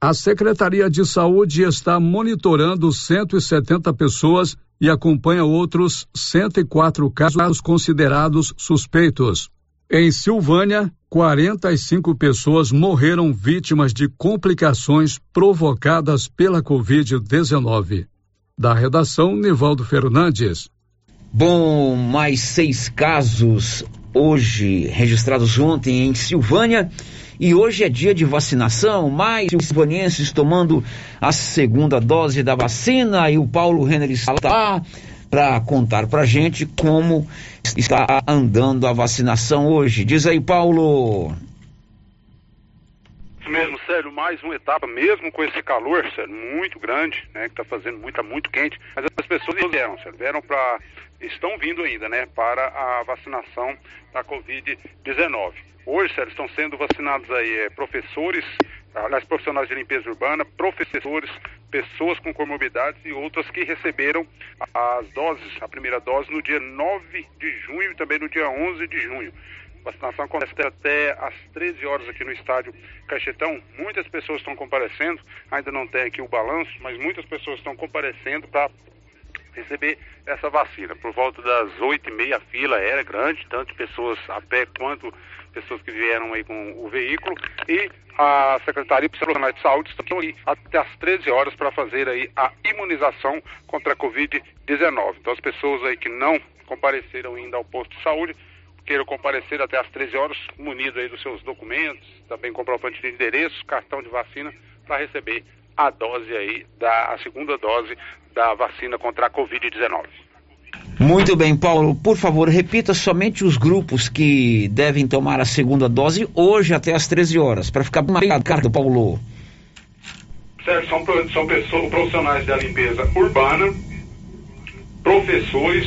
A Secretaria de Saúde está monitorando 170 pessoas e acompanha outros 104 casos considerados suspeitos. Em Silvânia, 45 pessoas morreram vítimas de complicações provocadas pela Covid-19. Da redação, Nivaldo Fernandes. Bom, mais seis casos hoje registrados ontem em Silvânia. E hoje é dia de vacinação, mais silvanienses tomando a segunda dose da vacina. E o Paulo Renner está lá para contar para gente como está andando a vacinação hoje. Diz aí, Paulo. Isso mesmo, sério, mais uma etapa, mesmo com esse calor, sério, muito grande, né, que tá fazendo muito, muito quente, mas as pessoas vieram, sério, vieram para, estão vindo ainda, né, para a vacinação da Covid-19. Hoje, sério, estão sendo vacinados aí é, professores, aliás, profissionais de limpeza urbana, professores, pessoas com comorbidades e outras que receberam as doses, a primeira dose no dia 9 de junho e também no dia 11 de junho. Vacinação acontece até às 13 horas aqui no estádio Caixetão. Muitas pessoas estão comparecendo, ainda não tem aqui o balanço, mas muitas pessoas estão comparecendo para receber essa vacina. Por volta das oito e meia a fila era grande, tanto pessoas a pé quanto pessoas que vieram aí com o veículo e a Secretaria Profissional de Saúde estão aí até às 13 horas para fazer aí a imunização contra a Covid-19. Então as pessoas aí que não compareceram ainda ao posto de saúde, queiram comparecer até às 13 horas, munido aí dos seus documentos, também comprovante de endereço, cartão de vacina, para receber a dose aí, da, a segunda dose da vacina contra a Covid-19. Muito bem, Paulo. Por favor, repita somente os grupos que devem tomar a segunda dose hoje até às 13 horas, para ficar bem marcado, Paulo. Certo, são, são pessoas, profissionais da limpeza urbana, professores,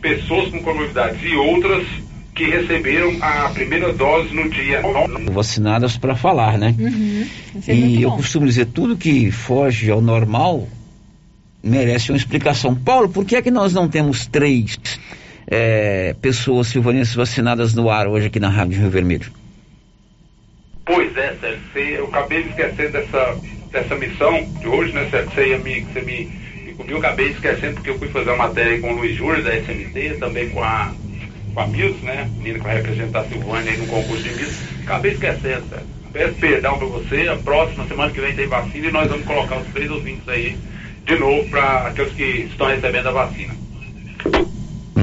pessoas com comorbidades e outras que receberam a primeira dose no dia. Vacinadas para falar, né? Uhum. É e eu costumo dizer, tudo que foge ao normal merece uma explicação. Paulo, por que é que nós não temos três é, pessoas silvanenses vacinadas no ar hoje aqui na Rádio Rio Vermelho? Pois é, Sérgio, eu acabei de esquecer dessa, dessa missão de hoje, né, Sérgio? Você, ia me, você me, me cobriu, acabei esquecendo porque eu fui fazer uma matéria com o Luiz Júlio da SMT, também com a, com a Mills, né? Menina que vai representar a Silvânia aí no concurso de Mills. Acabei esquecendo, Sérgio. Peço perdão para você, a próxima semana que vem tem vacina e nós vamos colocar os três ouvintes aí de novo para aqueles que estão recebendo a vacina.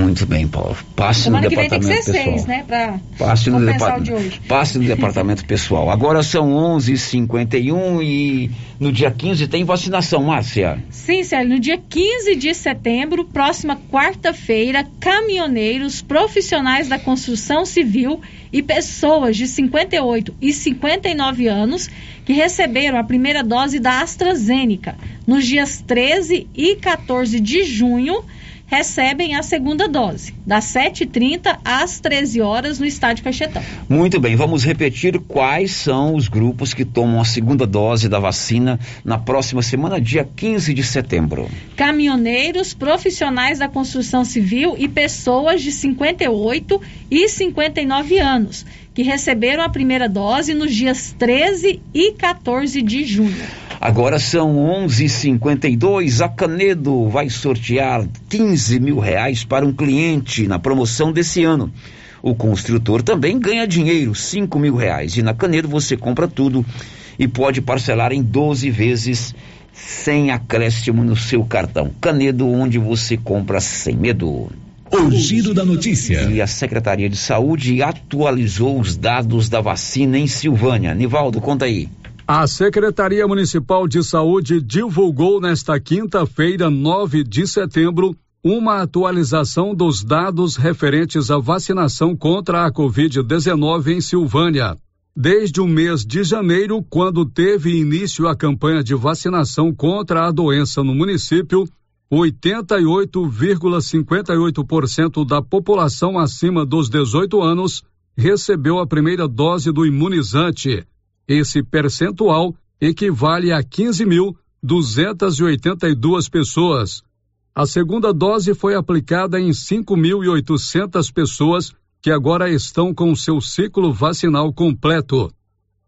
Muito bem, Paulo. Passe Semana no que vem tem departamento que ser pessoal. seis, né? Pra Passe no, departamento, passe no departamento pessoal. Agora são 11h51 e no dia 15 tem vacinação, Márcia. Sim, Célio, no dia 15 de setembro, próxima quarta-feira, caminhoneiros, profissionais da construção civil e pessoas de 58 e 59 anos que receberam a primeira dose da AstraZeneca nos dias 13 e 14 de junho recebem a segunda dose, das 7h30 às 13 horas no estádio Caixetão. Muito bem, vamos repetir quais são os grupos que tomam a segunda dose da vacina na próxima semana, dia 15 de setembro. Caminhoneiros, profissionais da construção civil e pessoas de 58 e 59 anos, que receberam a primeira dose nos dias 13 e 14 de junho. Agora são 11:52. A Canedo vai sortear 15 mil reais para um cliente na promoção desse ano. O construtor também ganha dinheiro, 5 mil reais. E na Canedo você compra tudo e pode parcelar em 12 vezes sem acréscimo no seu cartão. Canedo, onde você compra sem medo. O giro da notícia. E a Secretaria de Saúde atualizou os dados da vacina em Silvânia. Nivaldo, conta aí. A Secretaria Municipal de Saúde divulgou nesta quinta-feira, 9 de setembro, uma atualização dos dados referentes à vacinação contra a Covid-19 em Silvânia. Desde o mês de janeiro, quando teve início a campanha de vacinação contra a doença no município, 88,58% da população acima dos 18 anos recebeu a primeira dose do imunizante. Esse percentual equivale a 15.282 pessoas. A segunda dose foi aplicada em 5.800 pessoas que agora estão com seu ciclo vacinal completo.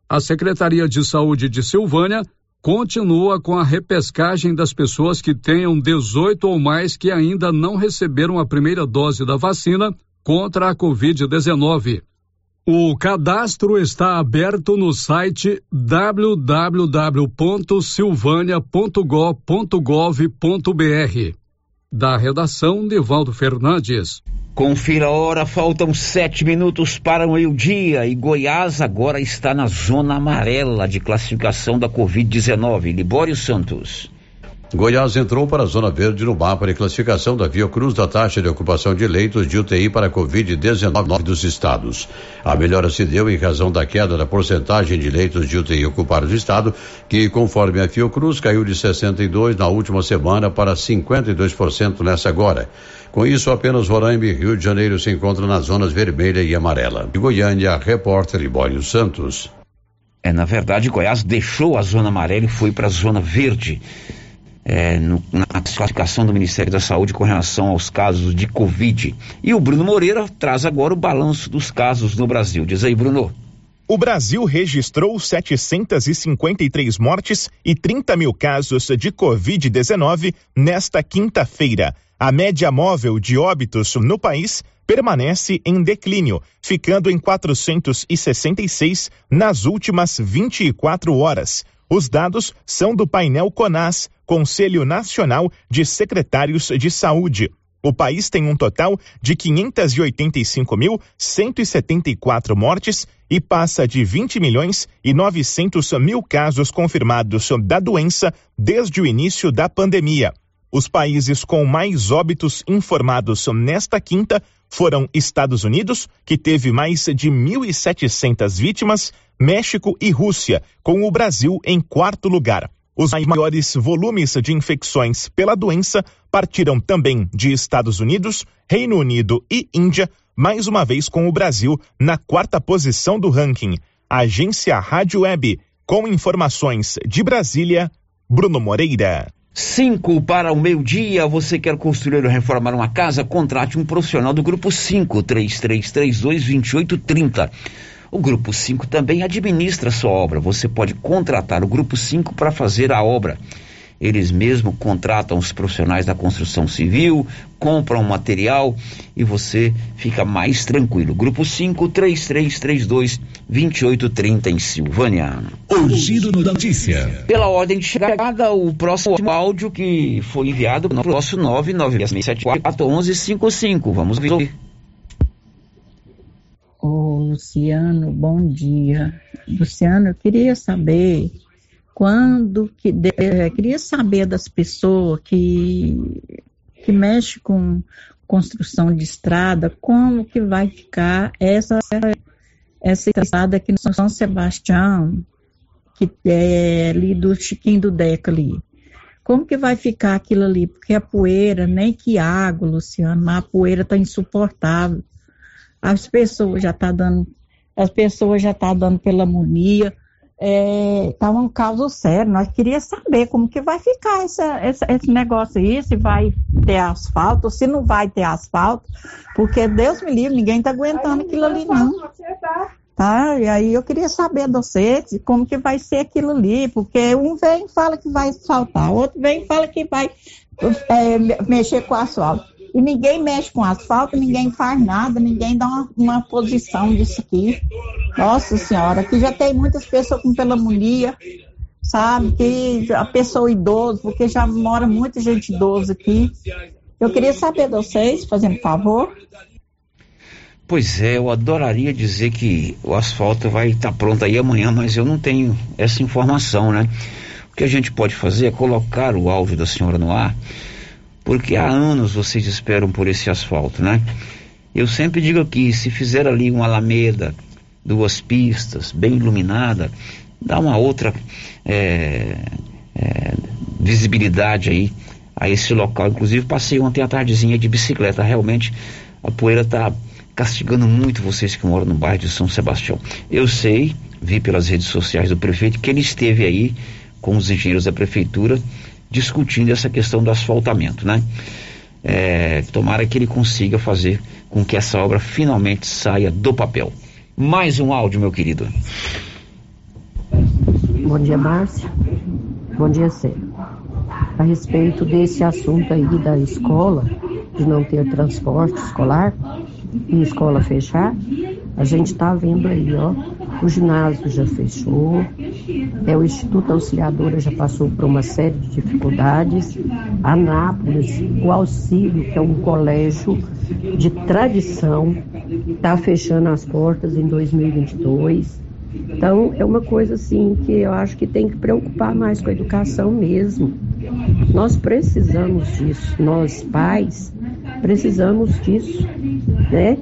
A Secretaria de Saúde de Silvânia continua com a repescagem das pessoas que tenham 18 ou mais que ainda não receberam a primeira dose da vacina contra a Covid-19. O cadastro está aberto no site www.silvânia.gov.br. Da redação, Nivaldo Fernandes. Confira a hora, faltam sete minutos para o meio-dia e Goiás agora está na zona amarela de classificação da Covid-19. Libório Santos. Goiás entrou para a zona verde no mapa de classificação da Via Cruz da taxa de ocupação de leitos de UTI para Covid-19 dos estados. A melhora se deu em razão da queda da porcentagem de leitos de UTI ocupados no estado, que, conforme a Fiocruz, caiu de 62 na última semana para 52% nessa agora. Com isso, apenas Roraima e Rio de Janeiro se encontram nas zonas vermelha e amarela. De Goiânia, repórter Libório Santos. É, na verdade, Goiás deixou a zona amarela e foi para a zona verde. É, no, na classificação do Ministério da Saúde com relação aos casos de Covid. E o Bruno Moreira traz agora o balanço dos casos no Brasil. Diz aí, Bruno. O Brasil registrou 753 mortes e 30 mil casos de Covid-19 nesta quinta-feira. A média móvel de óbitos no país permanece em declínio, ficando em 466 nas últimas 24 horas. Os dados são do painel CONAS, Conselho Nacional de Secretários de Saúde. O país tem um total de 585.174 mortes e passa de 20 milhões e 900 mil casos confirmados da doença desde o início da pandemia. Os países com mais óbitos informados nesta quinta foram Estados Unidos, que teve mais de 1.700 vítimas, México e Rússia, com o Brasil em quarto lugar. Os maiores volumes de infecções pela doença partiram também de Estados Unidos, Reino Unido e Índia, mais uma vez com o Brasil na quarta posição do ranking. Agência Rádio Web, com informações de Brasília, Bruno Moreira. Cinco para o meio-dia. Você quer construir ou reformar uma casa? Contrate um profissional do Grupo 5, 3332 2830. O Grupo 5 também administra sua obra. Você pode contratar o Grupo 5 para fazer a obra. Eles mesmo contratam os profissionais da construção civil, compram material e você fica mais tranquilo. Grupo 5 3332 2830 em Silvânia. O giro da notícia. Pela ordem de chegada, o próximo áudio que foi enviado no nosso 996741155. Vamos ouvir. Ô, Luciano, bom dia. Luciano, eu queria saber quando que é, queria saber das pessoas que que mexe com construção de estrada, como que vai ficar essa essa estrada aqui no São Sebastião, que é ali do Chiquinho do Deca ali. Como que vai ficar aquilo ali? Porque a poeira, nem que água, Luciano, mas a poeira está insuportável as pessoas já tá dando, as pessoas já tá dando pneumonia, é, tá um caso sério. Nós queríamos saber como que vai ficar essa, essa, esse negócio aí, se vai ter asfalto, se não vai ter asfalto, porque Deus me livre, ninguém tá aguentando aquilo ali não. Tá? E aí eu queria saber de você como que vai ser aquilo ali, porque um vem e fala que vai asfaltar, outro vem e fala que vai é, mexer com asfalto. E ninguém mexe com asfalto, ninguém faz nada, ninguém dá uma, uma posição disso aqui. Nossa Senhora, aqui já tem muitas pessoas com pneumonia, sabe? Que a pessoa idosa, porque já mora muita gente idosa aqui. Eu queria saber de vocês, fazendo favor. Pois é, eu adoraria dizer que o asfalto vai estar tá pronto aí amanhã, mas eu não tenho essa informação, né? O que a gente pode fazer é colocar o áudio da senhora no ar porque há anos vocês esperam por esse asfalto, né? Eu sempre digo aqui, se fizer ali uma alameda, duas pistas, bem iluminada, dá uma outra é, é, visibilidade aí a esse local. Inclusive passei ontem à tardezinha de bicicleta, realmente a poeira está castigando muito vocês que moram no bairro de São Sebastião. Eu sei, vi pelas redes sociais do prefeito que ele esteve aí com os engenheiros da prefeitura discutindo essa questão do asfaltamento, né? É, tomara que ele consiga fazer com que essa obra finalmente saia do papel. Mais um áudio, meu querido. Bom dia, Márcia. Bom dia, Sérgio. A respeito desse assunto aí da escola, de não ter transporte escolar e escola fechar, a gente está vendo aí, ó, o ginásio já fechou, é, o Instituto Auxiliadora já passou por uma série de dificuldades, Anápolis, o Auxílio, que é um colégio de tradição, está fechando as portas em 2022. Então, é uma coisa assim que eu acho que tem que preocupar mais com a educação mesmo. Nós precisamos disso, nós pais precisamos disso, né?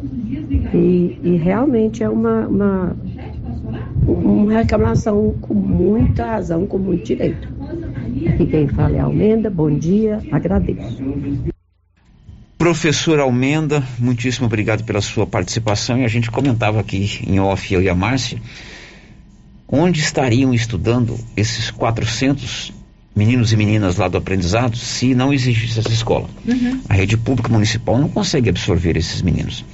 E, e realmente é uma, uma, uma reclamação com muita razão, com muito direito. Aqui quem fala é Almenda, bom dia, agradeço. Professor Almenda, muitíssimo obrigado pela sua participação. E a gente comentava aqui em off, eu e a Márcia, onde estariam estudando esses 400 meninos e meninas lá do aprendizado se não existisse essa escola. Uhum. A rede pública municipal não consegue absorver esses meninos.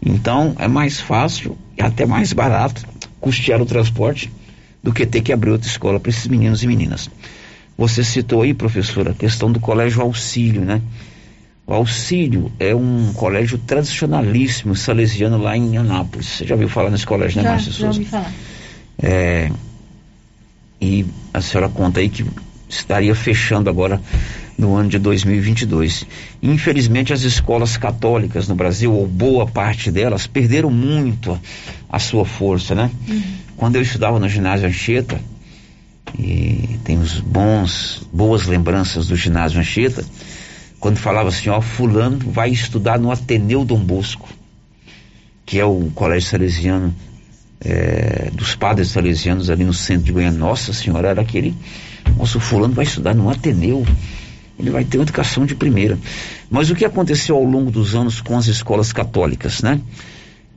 Então é mais fácil e até mais barato custear o transporte do que ter que abrir outra escola para esses meninos e meninas. Você citou aí, professora, a questão do colégio auxílio, né? O auxílio é um colégio tradicionalíssimo salesiano lá em Anápolis. Você já ouviu falar nesse colégio, né, Márcia Souza? Já ouvi falar. É, e a senhora conta aí que estaria fechando agora no ano de 2022. Infelizmente, as escolas católicas no Brasil, ou boa parte delas, perderam muito a, sua força, né? Uhum. Quando eu estudava no ginásio Anchieta, e temos bons, boas lembranças do ginásio Anchieta, quando falava assim, ó, fulano vai estudar no Ateneu Dom Bosco, que é o colégio salesiano é, dos padres salesianos ali no centro de Goiânia. Nossa senhora, era aquele, nosso fulano vai estudar no Ateneu, ele vai ter uma educação de primeira. Mas o que aconteceu ao longo dos anos com as escolas católicas, né?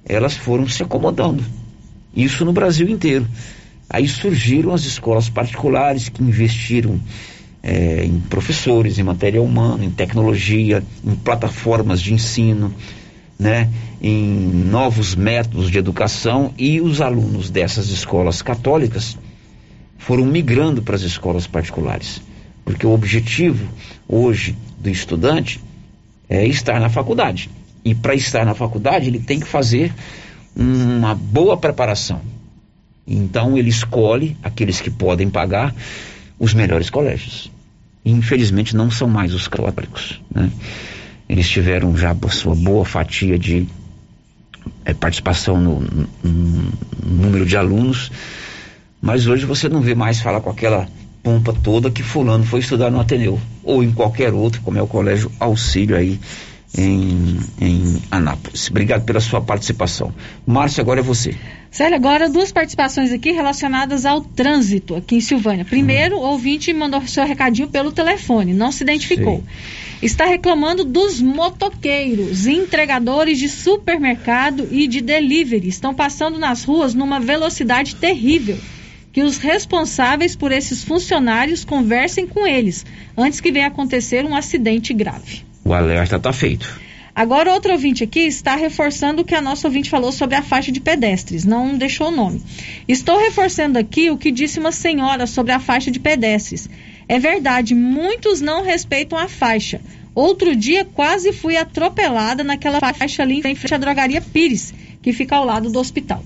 Elas foram se acomodando. Isso no Brasil inteiro. Aí surgiram as escolas particulares que investiram é, em professores, em matéria humana, em tecnologia, em plataformas de ensino, né, em novos métodos de educação e os alunos dessas escolas católicas foram migrando para as escolas particulares. Porque o objetivo hoje do estudante é estar na faculdade. E para estar na faculdade, ele tem que fazer uma boa preparação. Então, ele escolhe aqueles que podem pagar os melhores colégios. Infelizmente, não são mais os católicos. Né? Eles tiveram já a sua boa fatia de é, participação no, no, no número de alunos, mas hoje você não vê mais falar com aquela pompa toda que fulano foi estudar no Ateneu ou em qualquer outro, como é o Colégio Auxílio aí em, em Anápolis. Obrigado pela sua participação. Márcia, agora é você. Célia, agora duas participações aqui relacionadas ao trânsito aqui em Silvânia. Primeiro, o ouvinte mandou seu recadinho pelo telefone, não se identificou. Sim. Está reclamando dos motoqueiros, entregadores de supermercado e de delivery. Estão passando nas ruas numa velocidade terrível que os responsáveis por esses funcionários conversem com eles antes que venha acontecer um acidente grave. O alerta está feito. Agora, outro ouvinte aqui está reforçando o que a nossa ouvinte falou sobre a faixa de pedestres, não deixou o nome. Estou reforçando aqui o que disse uma senhora sobre a faixa de pedestres. É verdade, muitos não respeitam a faixa. Outro dia quase fui atropelada naquela faixa ali em frente à drogaria Pires, que fica ao lado do hospital.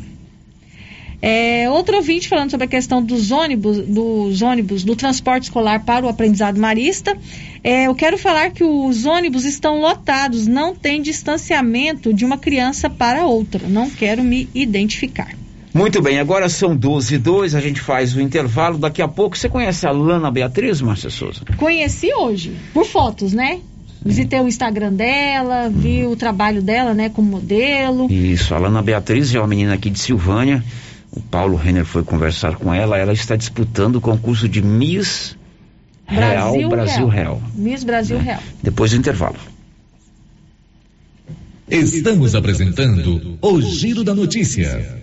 É, outro ouvinte falando sobre a questão dos ônibus, dos ônibus, do transporte escolar para o aprendizado marista. É, eu quero falar que os ônibus estão lotados, não tem distanciamento de uma criança para outra. Não quero me identificar. Muito bem, agora são 12 e 2, a gente faz o intervalo. Daqui a pouco, você conhece a Lana Beatriz, Márcia Souza? Conheci hoje, por fotos, né? Visitei o Instagram dela, vi o trabalho dela, né, como modelo. Isso, a Lana Beatriz é uma menina aqui de Silvânia o Paulo Renner foi conversar com ela, ela está disputando o concurso de Miss Brasil Real Brasil Real. Real. Miss Brasil né? Real. Depois do intervalo. Estamos apresentando o Giro da Notícia.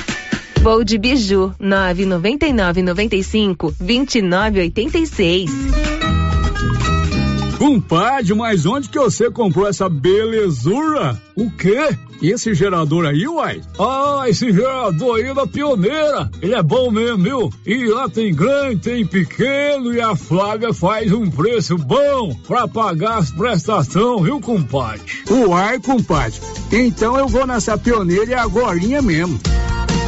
Voo de Biju, 999 95 2986. Compadre, mas onde que você comprou essa belezura? O quê? esse gerador aí, uai? Ah, esse gerador aí é da Pioneira. Ele é bom mesmo, viu? E lá tem grande, tem pequeno e a Flávia faz um preço bom pra pagar as prestações, viu, compadre? Uai, compadre. Então eu vou nessa Pioneira e agorinha mesmo.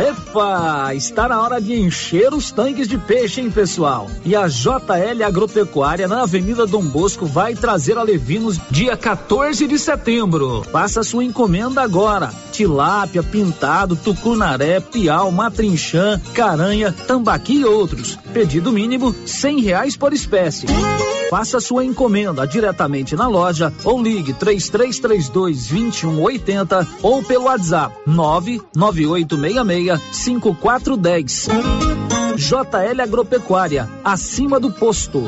Epa, está na hora de encher os tanques de peixe, hein, pessoal? E a JL Agropecuária na Avenida Dom Bosco vai trazer a Levinos dia 14 de setembro. Faça sua encomenda agora. Tilápia, pintado, tucunaré, piau, matrinchã, caranha, tambaqui e outros. Pedido mínimo cem reais por espécie. Faça sua encomenda diretamente na loja ou ligue 3332 2180 ou pelo WhatsApp 99866 5410. JL Agropecuária, acima do posto.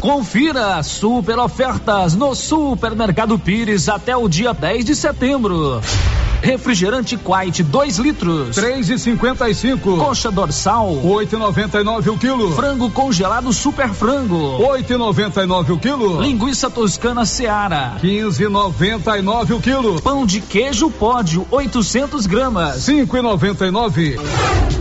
Confira super ofertas no Supermercado Pires até o dia 10 de setembro. Refrigerante Quite 2 litros. 3,55. Coxa dorsal. 8,99 o quilo. Frango congelado super frango. 8,99 o quilo. Linguiça toscana Seara. 15,99 o quilo. Pão de queijo pódio 800 gramas. 5,99.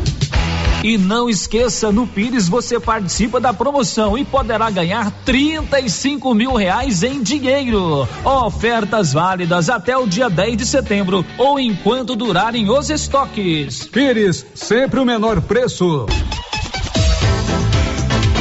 E não esqueça, no Pires você participa da promoção e poderá ganhar 35 mil reais em dinheiro. Ofertas válidas até o dia 10 de setembro ou enquanto durarem os estoques. Pires, sempre o menor preço.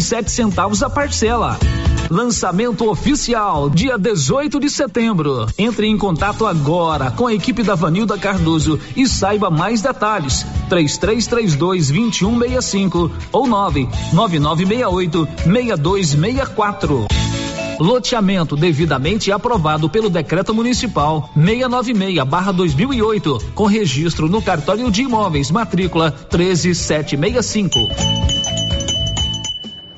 sete centavos a parcela. Lançamento oficial, dia 18 de setembro. Entre em contato agora com a equipe da Vanilda Cardoso e saiba mais detalhes. 3332 2165 ou 99968 6264. Loteamento devidamente aprovado pelo Decreto Municipal 696/2008, com registro no Cartório de Imóveis, matrícula 13765.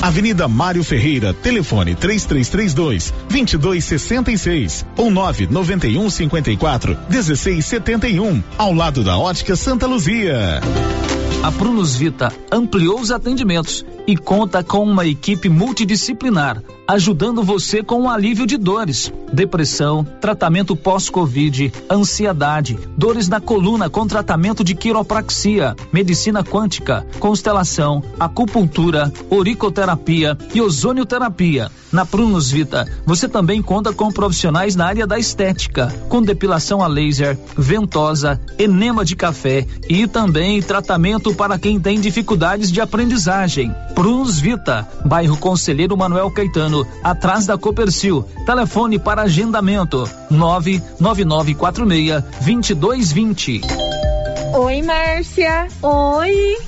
Avenida Mário Ferreira, telefone 3332 2266 ou 991 54 1671, ao lado da Ótica Santa Luzia. A Prunus Vita ampliou os atendimentos e conta com uma equipe multidisciplinar, ajudando você com o alívio de dores, depressão, tratamento pós-Covid, ansiedade, dores na coluna com tratamento de quiropraxia, medicina quântica, constelação, acupuntura, oricoterapia e ozonioterapia. Na Prunus Vita, você também conta com profissionais na área da estética, com depilação a laser, ventosa, enema de café e também tratamento para quem tem dificuldades de aprendizagem. Prunus Vita, bairro Conselheiro Manuel Caetano, atrás da Copercil. Telefone para agendamento: 99946 2220. Oi, Márcia. Oi.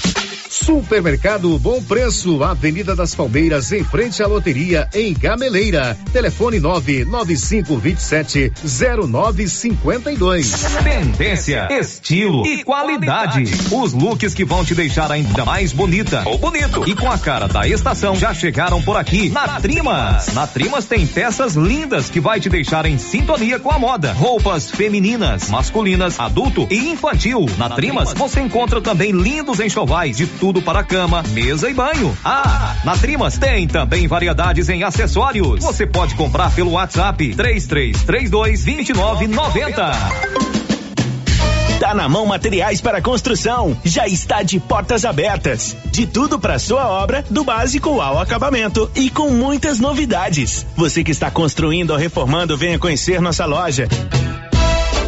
Supermercado Bom Preço, Avenida das Palmeiras, em frente à loteria, em Gameleira. Telefone 99527 0952. Tendência, estilo e qualidade. Os looks que vão te deixar ainda mais bonita ou bonito e com a cara da estação já chegaram por aqui na Trimas. Na Trimas tem peças lindas que vai te deixar em sintonia com a moda. Roupas femininas, masculinas, adulto e infantil. Na Trimas você encontra também lindos enxovais de tudo para cama, mesa e banho. Ah, na Trimas tem também variedades em acessórios. Você pode comprar pelo WhatsApp 3332 2990. Tá na mão materiais para construção. Já está de portas abertas. De tudo para sua obra, do básico ao acabamento e com muitas novidades. Você que está construindo ou reformando, venha conhecer nossa loja.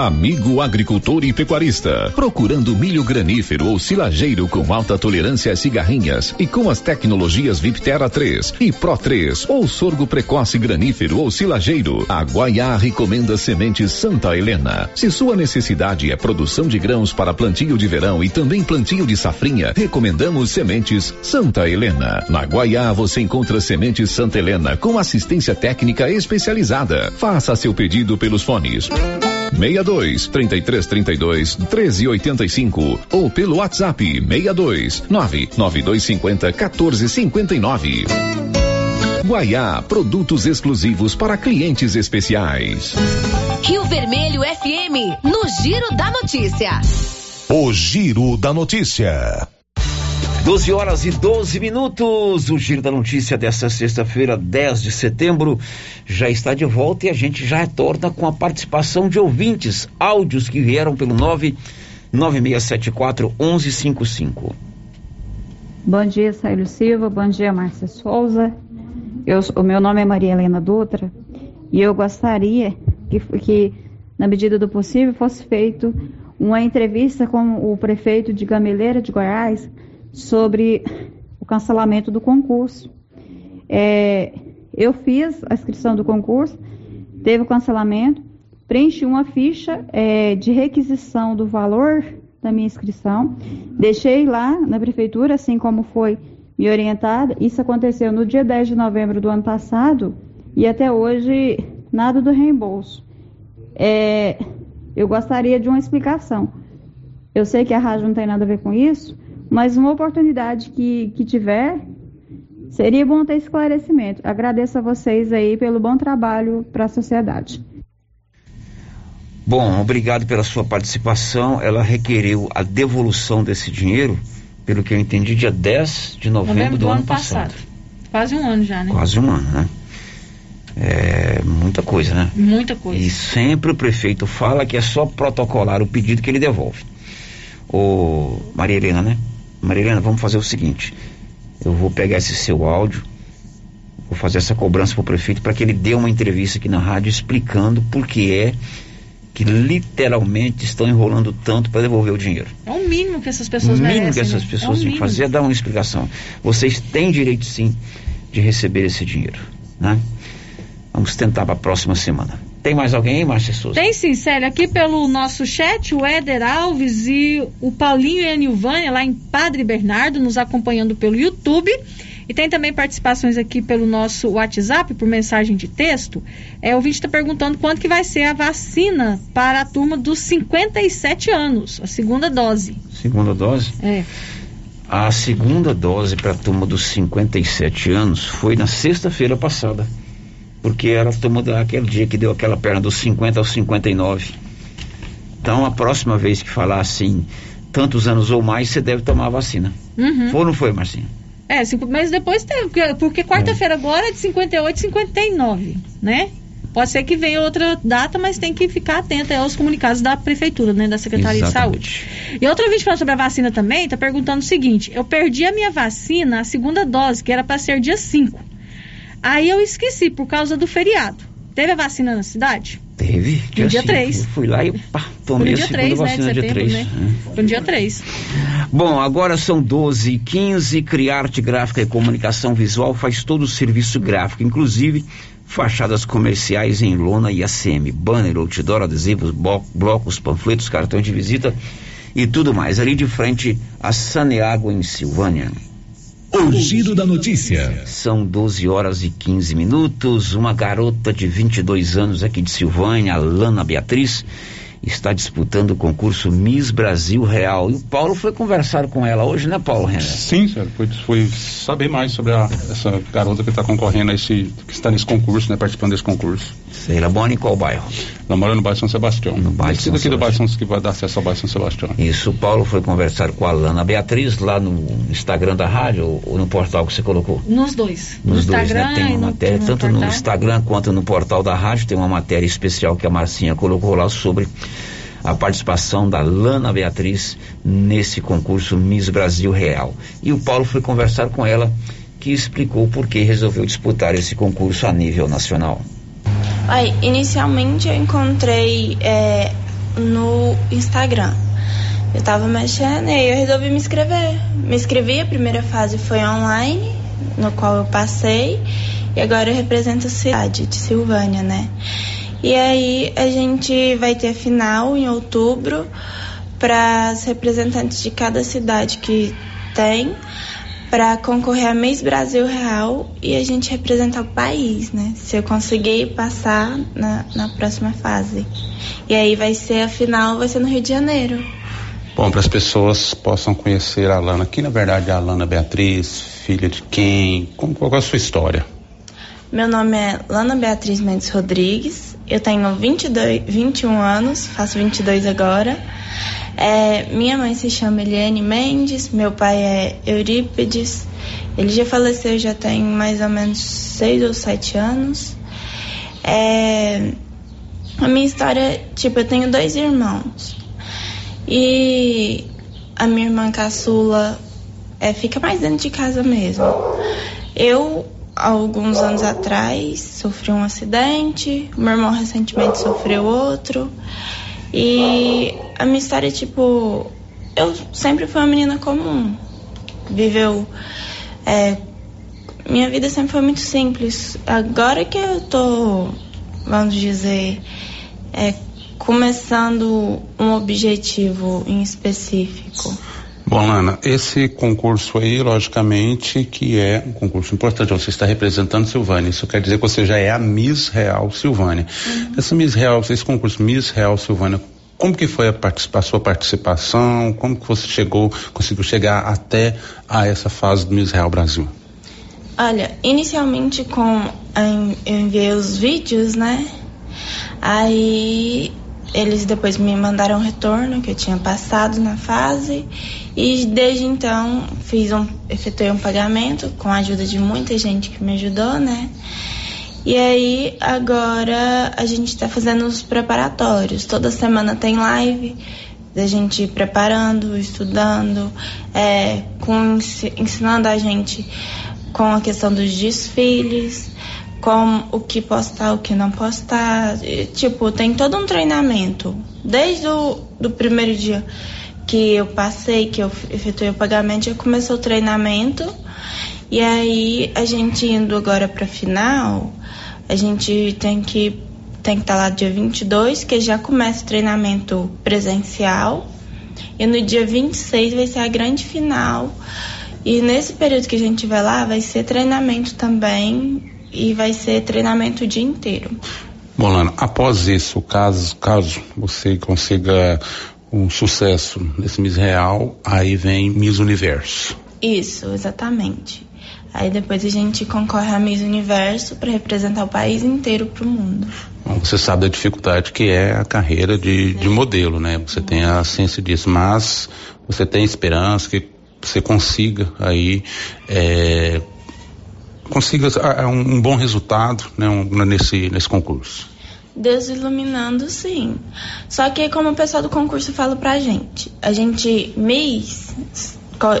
Amigo agricultor e pecuarista, procurando milho granífero ou silageiro com alta tolerância às cigarrinhas e com as tecnologias Viptera 3 e Pro 3 ou sorgo precoce granífero ou silageiro, a Guaiá recomenda sementes Santa Helena. Se sua necessidade é produção de grãos para plantio de verão e também plantio de safrinha, recomendamos sementes Santa Helena. Na Guaiá você encontra sementes Santa Helena com assistência técnica especializada. Faça seu pedido pelos fones 62 33 32 13 85 ou pelo WhatsApp 62 99250 14 59. Guaiá, produtos exclusivos para clientes especiais. Rio Vermelho FM, no Giro da Notícia. O Giro da Notícia. 12 horas e 12 minutos. O Giro da Notícia desta sexta-feira, 10 de setembro, já está de volta e a gente já retorna com a participação de ouvintes, áudios que vieram pelo 99674 1155. Bom dia, Saílio Silva. Bom dia, Márcia Souza. Eu, o meu nome é Maria Helena Dutra e eu gostaria que, que, na medida do possível, fosse feito uma entrevista com o prefeito de Gameleira de Goiás sobre o cancelamento do concurso. É, eu fiz a inscrição do concurso, teve o cancelamento, preenchi uma ficha é, de requisição do valor da minha inscrição, deixei lá na prefeitura, assim como foi me orientada. Isso aconteceu no dia 10 de novembro do ano passado e até hoje nada do reembolso. É, eu gostaria de uma explicação. Eu sei que a rádio não tem nada a ver com isso, mas uma oportunidade que, que tiver, seria bom ter esclarecimento. Agradeço a vocês aí pelo bom trabalho para a sociedade. Bom, obrigado pela sua participação. Ela requeriu a devolução desse dinheiro, pelo que eu entendi, dia 10 de novembro, novembro do, do, ano passado. passado. Quase um ano já, né? Quase um ano, né? É muita coisa, né? Muita coisa. E sempre o prefeito fala que é só protocolar o pedido que ele devolve. Ô, Maria Helena, né? Marilena, vamos fazer o seguinte: eu vou pegar esse seu áudio, vou fazer essa cobrança para o prefeito para que ele dê uma entrevista aqui na rádio explicando por que é que literalmente estão enrolando tanto para devolver o dinheiro. É o mínimo que essas pessoas o merecem. mínimo que essas né? pessoas é têm que fazer é dar uma explicação. Vocês têm direito sim de receber esse dinheiro, né? Vamos tentar para a próxima semana. Tem mais alguém Márcia Souza? Tem sim, Célia. Aqui pelo nosso chat, o Éder Alves e o Paulinho e a Nilvânia, lá em Padre Bernardo, nos acompanhando pelo YouTube. E tem também participações aqui pelo nosso WhatsApp, por mensagem de texto. É, o ouvinte está perguntando quando que vai ser a vacina para a turma dos 57 anos, a segunda dose. Segunda dose? É. A segunda dose para a turma dos 57 anos foi na sexta-feira passada. Porque era a turma daquele dia que deu aquela perna dos 50 aos 59. Então, a próxima vez que falar assim, tantos anos ou mais, você deve tomar a vacina. Uhum. Foi ou não foi, Marcinho? É, cinco, mas depois teve, porque, porque quarta-feira agora é de 58 e 59, né? Pode ser que venha outra data, mas tem que ficar atento aos comunicados da prefeitura, né? Da Secretaria Exatamente. de Saúde. E outro vídeo falando sobre a vacina também, tá perguntando o seguinte: eu perdi a minha vacina, a segunda dose, que era para ser dia 5. Aí eu esqueci por causa do feriado. Teve a vacina na cidade? Teve. No dia cinco. 3. Eu fui lá e pá, Foi tomei no a dia segunda 3, né? De vacina dia setembro, 3. né? Foi no dia 3. Bom, agora são 12 e 15 Criarte Gráfica e Comunicação Visual faz todo o serviço gráfico, inclusive fachadas comerciais em lona e ACM, banner, outdoor, adesivos, blo- blocos, panfletos, cartões de visita e tudo mais. Ali de frente a Saneago, em Silvânia. O giro da notícia. São 12 horas e 15 minutos. Uma garota de 22 anos aqui de Silvânia, Lana Beatriz, está disputando o concurso Miss Brasil Real. E o Paulo foi conversar com ela hoje, né, Paulo Renner? Sim, senhor. Fui, fui saber mais sobre a- essa garota que está concorrendo a esse. que está nesse concurso, né? Participando desse concurso. Sei, ela mora em qual bairro? Ela mora no bairro São Sebastião. No bairro São daqui do Sebastião. bairro São que vai dar acesso ao bairro São Sebastião. Isso, o Paulo foi conversar com a Lana Beatriz lá no Instagram da rádio ou, no portal que você colocou? Nos dois. Nos no dois, Instagram né? Tem e uma no, matéria, no tanto no portal. Instagram quanto no portal da rádio, tem uma matéria especial que a Marcinha colocou lá sobre a participação da Lana Beatriz nesse concurso Miss Brasil Real. E o Paulo foi conversar com ela, que explicou por que resolveu disputar esse concurso a nível nacional. Aí, inicialmente eu encontrei é, no Instagram. Eu tava mexendo e aí eu resolvi me inscrever. Me inscrevi, a primeira fase foi online, no qual eu passei, e agora eu represento a cidade de Silvânia, né? E aí a gente vai ter a final em outubro para os representantes de cada cidade que tem para concorrer a Miss Brasil Real e a gente representar o país, né? Se eu conseguir passar na, na próxima fase. E aí vai ser a final, vai ser no Rio de Janeiro. Bom, para as pessoas possam conhecer a Alana, que na verdade é a Alana Beatriz, filha de quem? Como, qual é a sua história? Meu nome é Lana Beatriz Mendes Rodrigues. Eu tenho 22, 21 anos, faço 22 agora. É, minha mãe se chama Eliane Mendes, meu pai é Eurípides. Ele já faleceu já tem mais ou menos 6 ou 7 anos. É, a minha história, tipo, eu tenho dois irmãos. E a minha irmã caçula é, fica mais dentro de casa mesmo. Eu, alguns anos atrás, sofri um acidente, meu irmão recentemente sofreu outro. E a minha história é tipo, eu sempre fui uma menina comum. Viveu. é, minha vida sempre foi muito simples. Agora que eu tô, vamos dizer, é, começando um objetivo em específico. Bom, Lana, esse concurso aí, logicamente, que é um concurso importante. Você está representando Silvânia. Isso quer dizer que você já é a Miss Real Silvânia. Essa Miss Real, esse concurso Miss Real Silvânia, como que foi a, participa- a sua participação? Como que você chegou, conseguiu chegar até a essa fase do Miss Real Brasil? Olha, inicialmente com eu enviei os vídeos, né? Aí eles depois me mandaram um retorno que eu tinha passado na fase e desde então fiz um efetuei um pagamento com a ajuda de muita gente que me ajudou, né? E aí agora a gente está fazendo os preparatórios. Toda semana tem live da gente preparando, estudando, é, com, ensi- ensinando a gente com a questão dos desfiles, como o que postar, o que não postar. E, tipo, tem todo um treinamento. Desde o do primeiro dia que eu passei, que eu efetuei o pagamento, já começou o treinamento. E aí a gente indo agora para final, a gente tem que tem que estar tá lá dia 22, que já começa o treinamento presencial. E no dia 26 vai ser a grande final. E nesse período que a gente vai lá, vai ser treinamento também e vai ser treinamento o dia inteiro. Bom, Lana, após isso, caso, caso você consiga um sucesso nesse Miss Real, aí vem Miss Universo. Isso, exatamente. Aí depois a gente concorre a Miss Universo para representar o país inteiro para o mundo. Bom, você sabe da dificuldade que é a carreira de, de modelo, né? Você tem a ciência disso, mas você tem esperança que você consiga aí é, consiga é, um, um, bom resultado né, um, nesse, nesse concurso. Deus iluminando, sim. Só que como o pessoal do concurso fala pra gente, a gente, mês,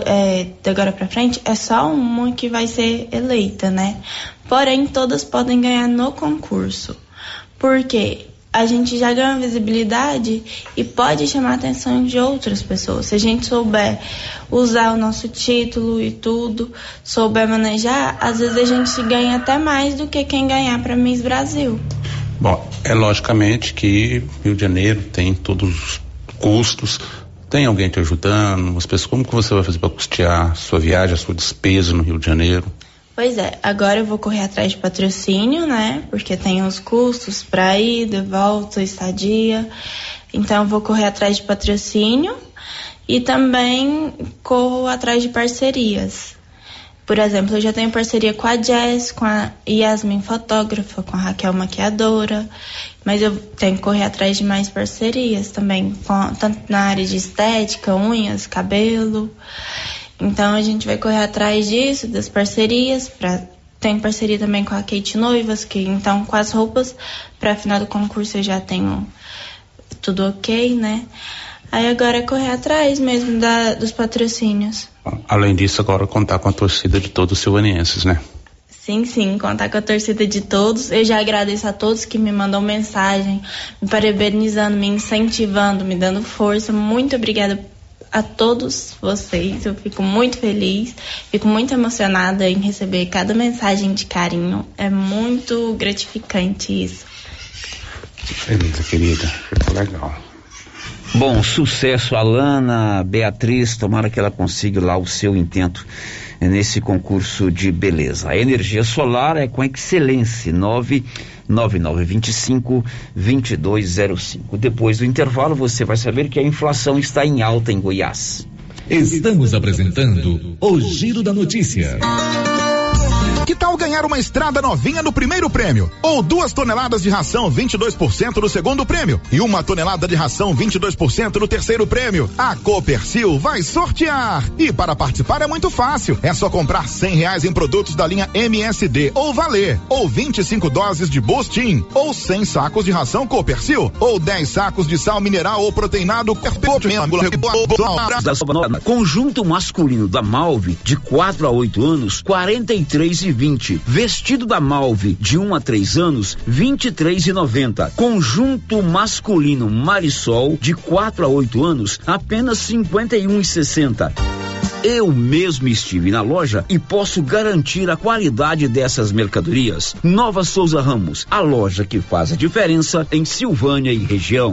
é, de agora pra frente, é só uma que vai ser eleita, né? Porém, todas podem ganhar no concurso. Porque a gente já ganha visibilidade e pode chamar a atenção de outras pessoas. Se a gente souber usar o nosso título e tudo, souber manejar, às vezes a gente ganha até mais do que quem ganhar para Miss Brasil. Bom, é logicamente que Rio de Janeiro tem todos os custos, tem alguém te ajudando, as pessoas, como que você vai fazer para custear sua viagem, a sua despesa no Rio de Janeiro? Pois é, agora eu vou correr atrás de patrocínio, né? Porque tem os custos para ida, volta, estadia. Então eu vou correr atrás de patrocínio e também corro atrás de parcerias. Por exemplo, eu já tenho parceria com a Jess, com a Yasmin fotógrafa, com a Raquel maquiadora, mas eu tenho que correr atrás de mais parcerias também, com, tanto na área de estética, unhas, cabelo. Então a gente vai correr atrás disso, das parcerias, pra, tem parceria também com a Kate Noivas, que então com as roupas, para final do concurso eu já tenho tudo ok, né? Aí agora é correr atrás mesmo da, dos patrocínios. Além disso, agora contar com a torcida de todos os silvanienses, né? Sim, sim, contar com a torcida de todos. Eu já agradeço a todos que me mandam mensagem, me parabenizando, me incentivando, me dando força. Muito obrigada a todos vocês. Eu fico muito feliz, fico muito emocionada em receber cada mensagem de carinho. É muito gratificante isso. Beleza, querida. Ficou legal. Bom, sucesso, Alana, Beatriz, tomara que ela consiga lá o seu intento nesse concurso de beleza. A energia solar é com excelência, 99925 2205. Depois do intervalo você vai saber que a inflação está em alta em Goiás. Estamos apresentando o Giro da Notícia. Que tal ganhar uma estrada novinha no primeiro prêmio? Ou duas toneladas de ração 22% no segundo prêmio? E uma tonelada de ração 22% no terceiro prêmio? A Copercil vai sortear! E para participar é muito fácil. É só comprar cem reais em produtos da linha MSD ou Valer, ou 25 doses de Bostin, ou 100 sacos de ração Copercil, ou 10 sacos de sal mineral ou proteinado Conjunto masculino da Malve de 4 a 8 anos, 43 e 20. Vestido da Malve de 1 um a 3 anos, 23 e 90. Conjunto masculino Marisol de 4 a 8 anos, apenas 51 e 60. Eu mesmo estive na loja e posso garantir a qualidade dessas mercadorias. Nova Souza Ramos, a loja que faz a diferença em Silvânia e região.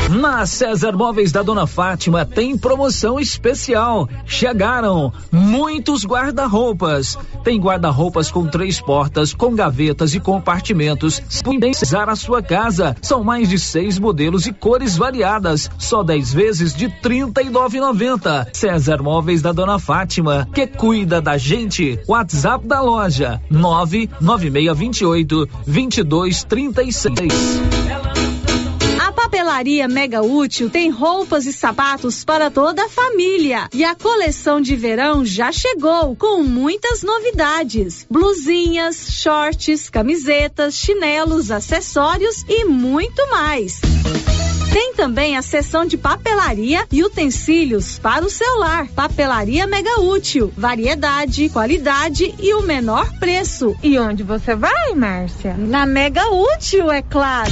Na César Móveis da Dona Fátima tem promoção especial. Chegaram muitos guarda-roupas. Tem guarda-roupas com três portas, com gavetas e compartimentos. Condensar a sua casa. São mais de seis modelos e cores variadas. Só dez vezes de nove noventa. César Móveis da Dona Fátima, que cuida da gente. WhatsApp da loja nove nove meia Papelaria Mega Útil tem roupas e sapatos para toda a família. E a coleção de verão já chegou com muitas novidades: blusinhas, shorts, camisetas, chinelos, acessórios e muito mais. Tem também a seção de papelaria e utensílios para o celular. Papelaria Mega Útil. Variedade, qualidade e o menor preço. E onde você vai, Márcia? Na Mega Útil, é claro.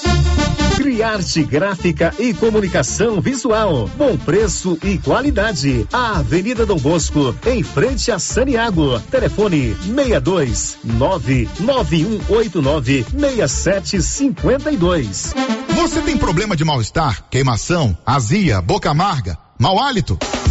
Criarte Gráfica e Comunicação Visual. Bom preço e qualidade. A Avenida Dom Bosco, em frente a Saniago. Telefone 62 99189 6752. Você tem problema de mal-estar, queimação, azia, boca amarga? Mau hálito?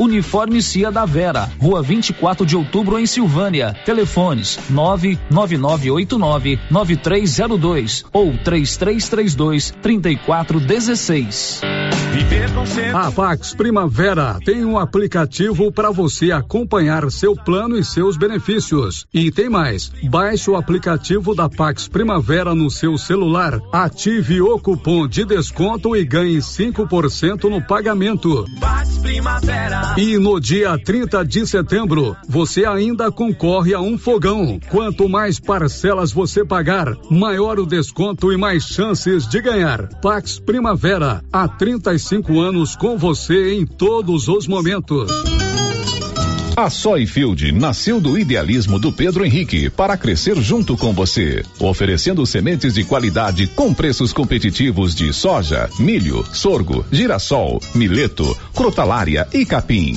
Uniforme Cia da Vera, Rua 24 de Outubro em Silvânia. Telefones 99989 9302 ou 3332 3416. A Pax Primavera tem um aplicativo para você acompanhar seu plano e seus benefícios. E tem mais, baixe o aplicativo da Pax Primavera no seu celular, ative o cupom de desconto e ganhe 5% no pagamento. E no dia 30 de setembro, você ainda concorre a um fogão. Quanto mais parcelas você pagar, maior o desconto e mais chances de ganhar. Pax Primavera, há 35 anos com você em todos os momentos. A Soyfield nasceu do idealismo do Pedro Henrique para crescer junto com você, oferecendo sementes de qualidade com preços competitivos de soja, milho, sorgo, girassol, mileto, crotalária e capim.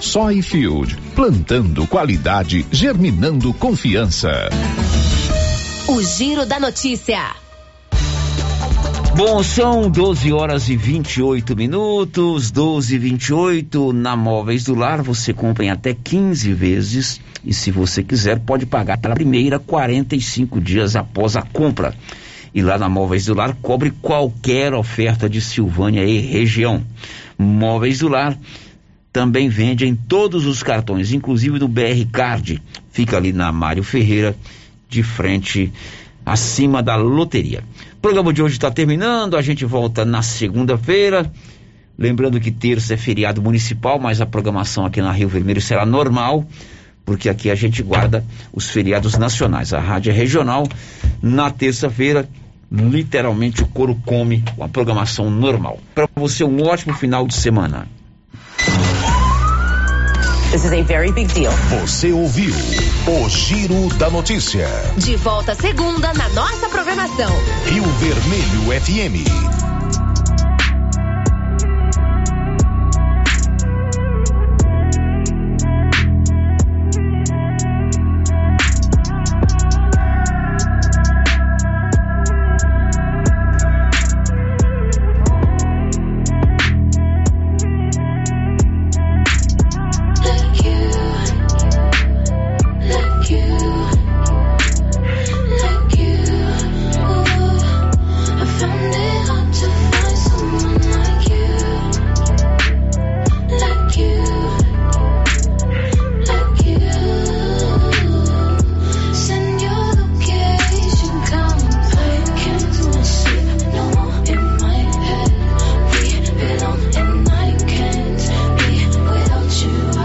Soyfield, plantando qualidade, germinando confiança. O Giro da Notícia. Bom, são 12 horas e 28 minutos, 12 e 28 na Móveis do Lar. Você compra em até 15 vezes e, se você quiser, pode pagar pela primeira 45 dias após a compra. E lá na Móveis do Lar cobre qualquer oferta de Silvânia e região. Móveis do Lar também vende em todos os cartões, inclusive no BR Card. Fica ali na Mário Ferreira, de frente, acima da loteria. O programa de hoje está terminando, a gente volta na segunda-feira. Lembrando que terça é feriado municipal, mas a programação aqui na Rio Vermelho será normal, porque aqui a gente guarda os feriados nacionais. A rádio é regional. Na terça-feira, literalmente o couro come com a programação normal. Para você, um ótimo final de semana. This is a very big deal. Você ouviu o Giro da Notícia. De volta segunda na nossa programação. Rio Vermelho FM.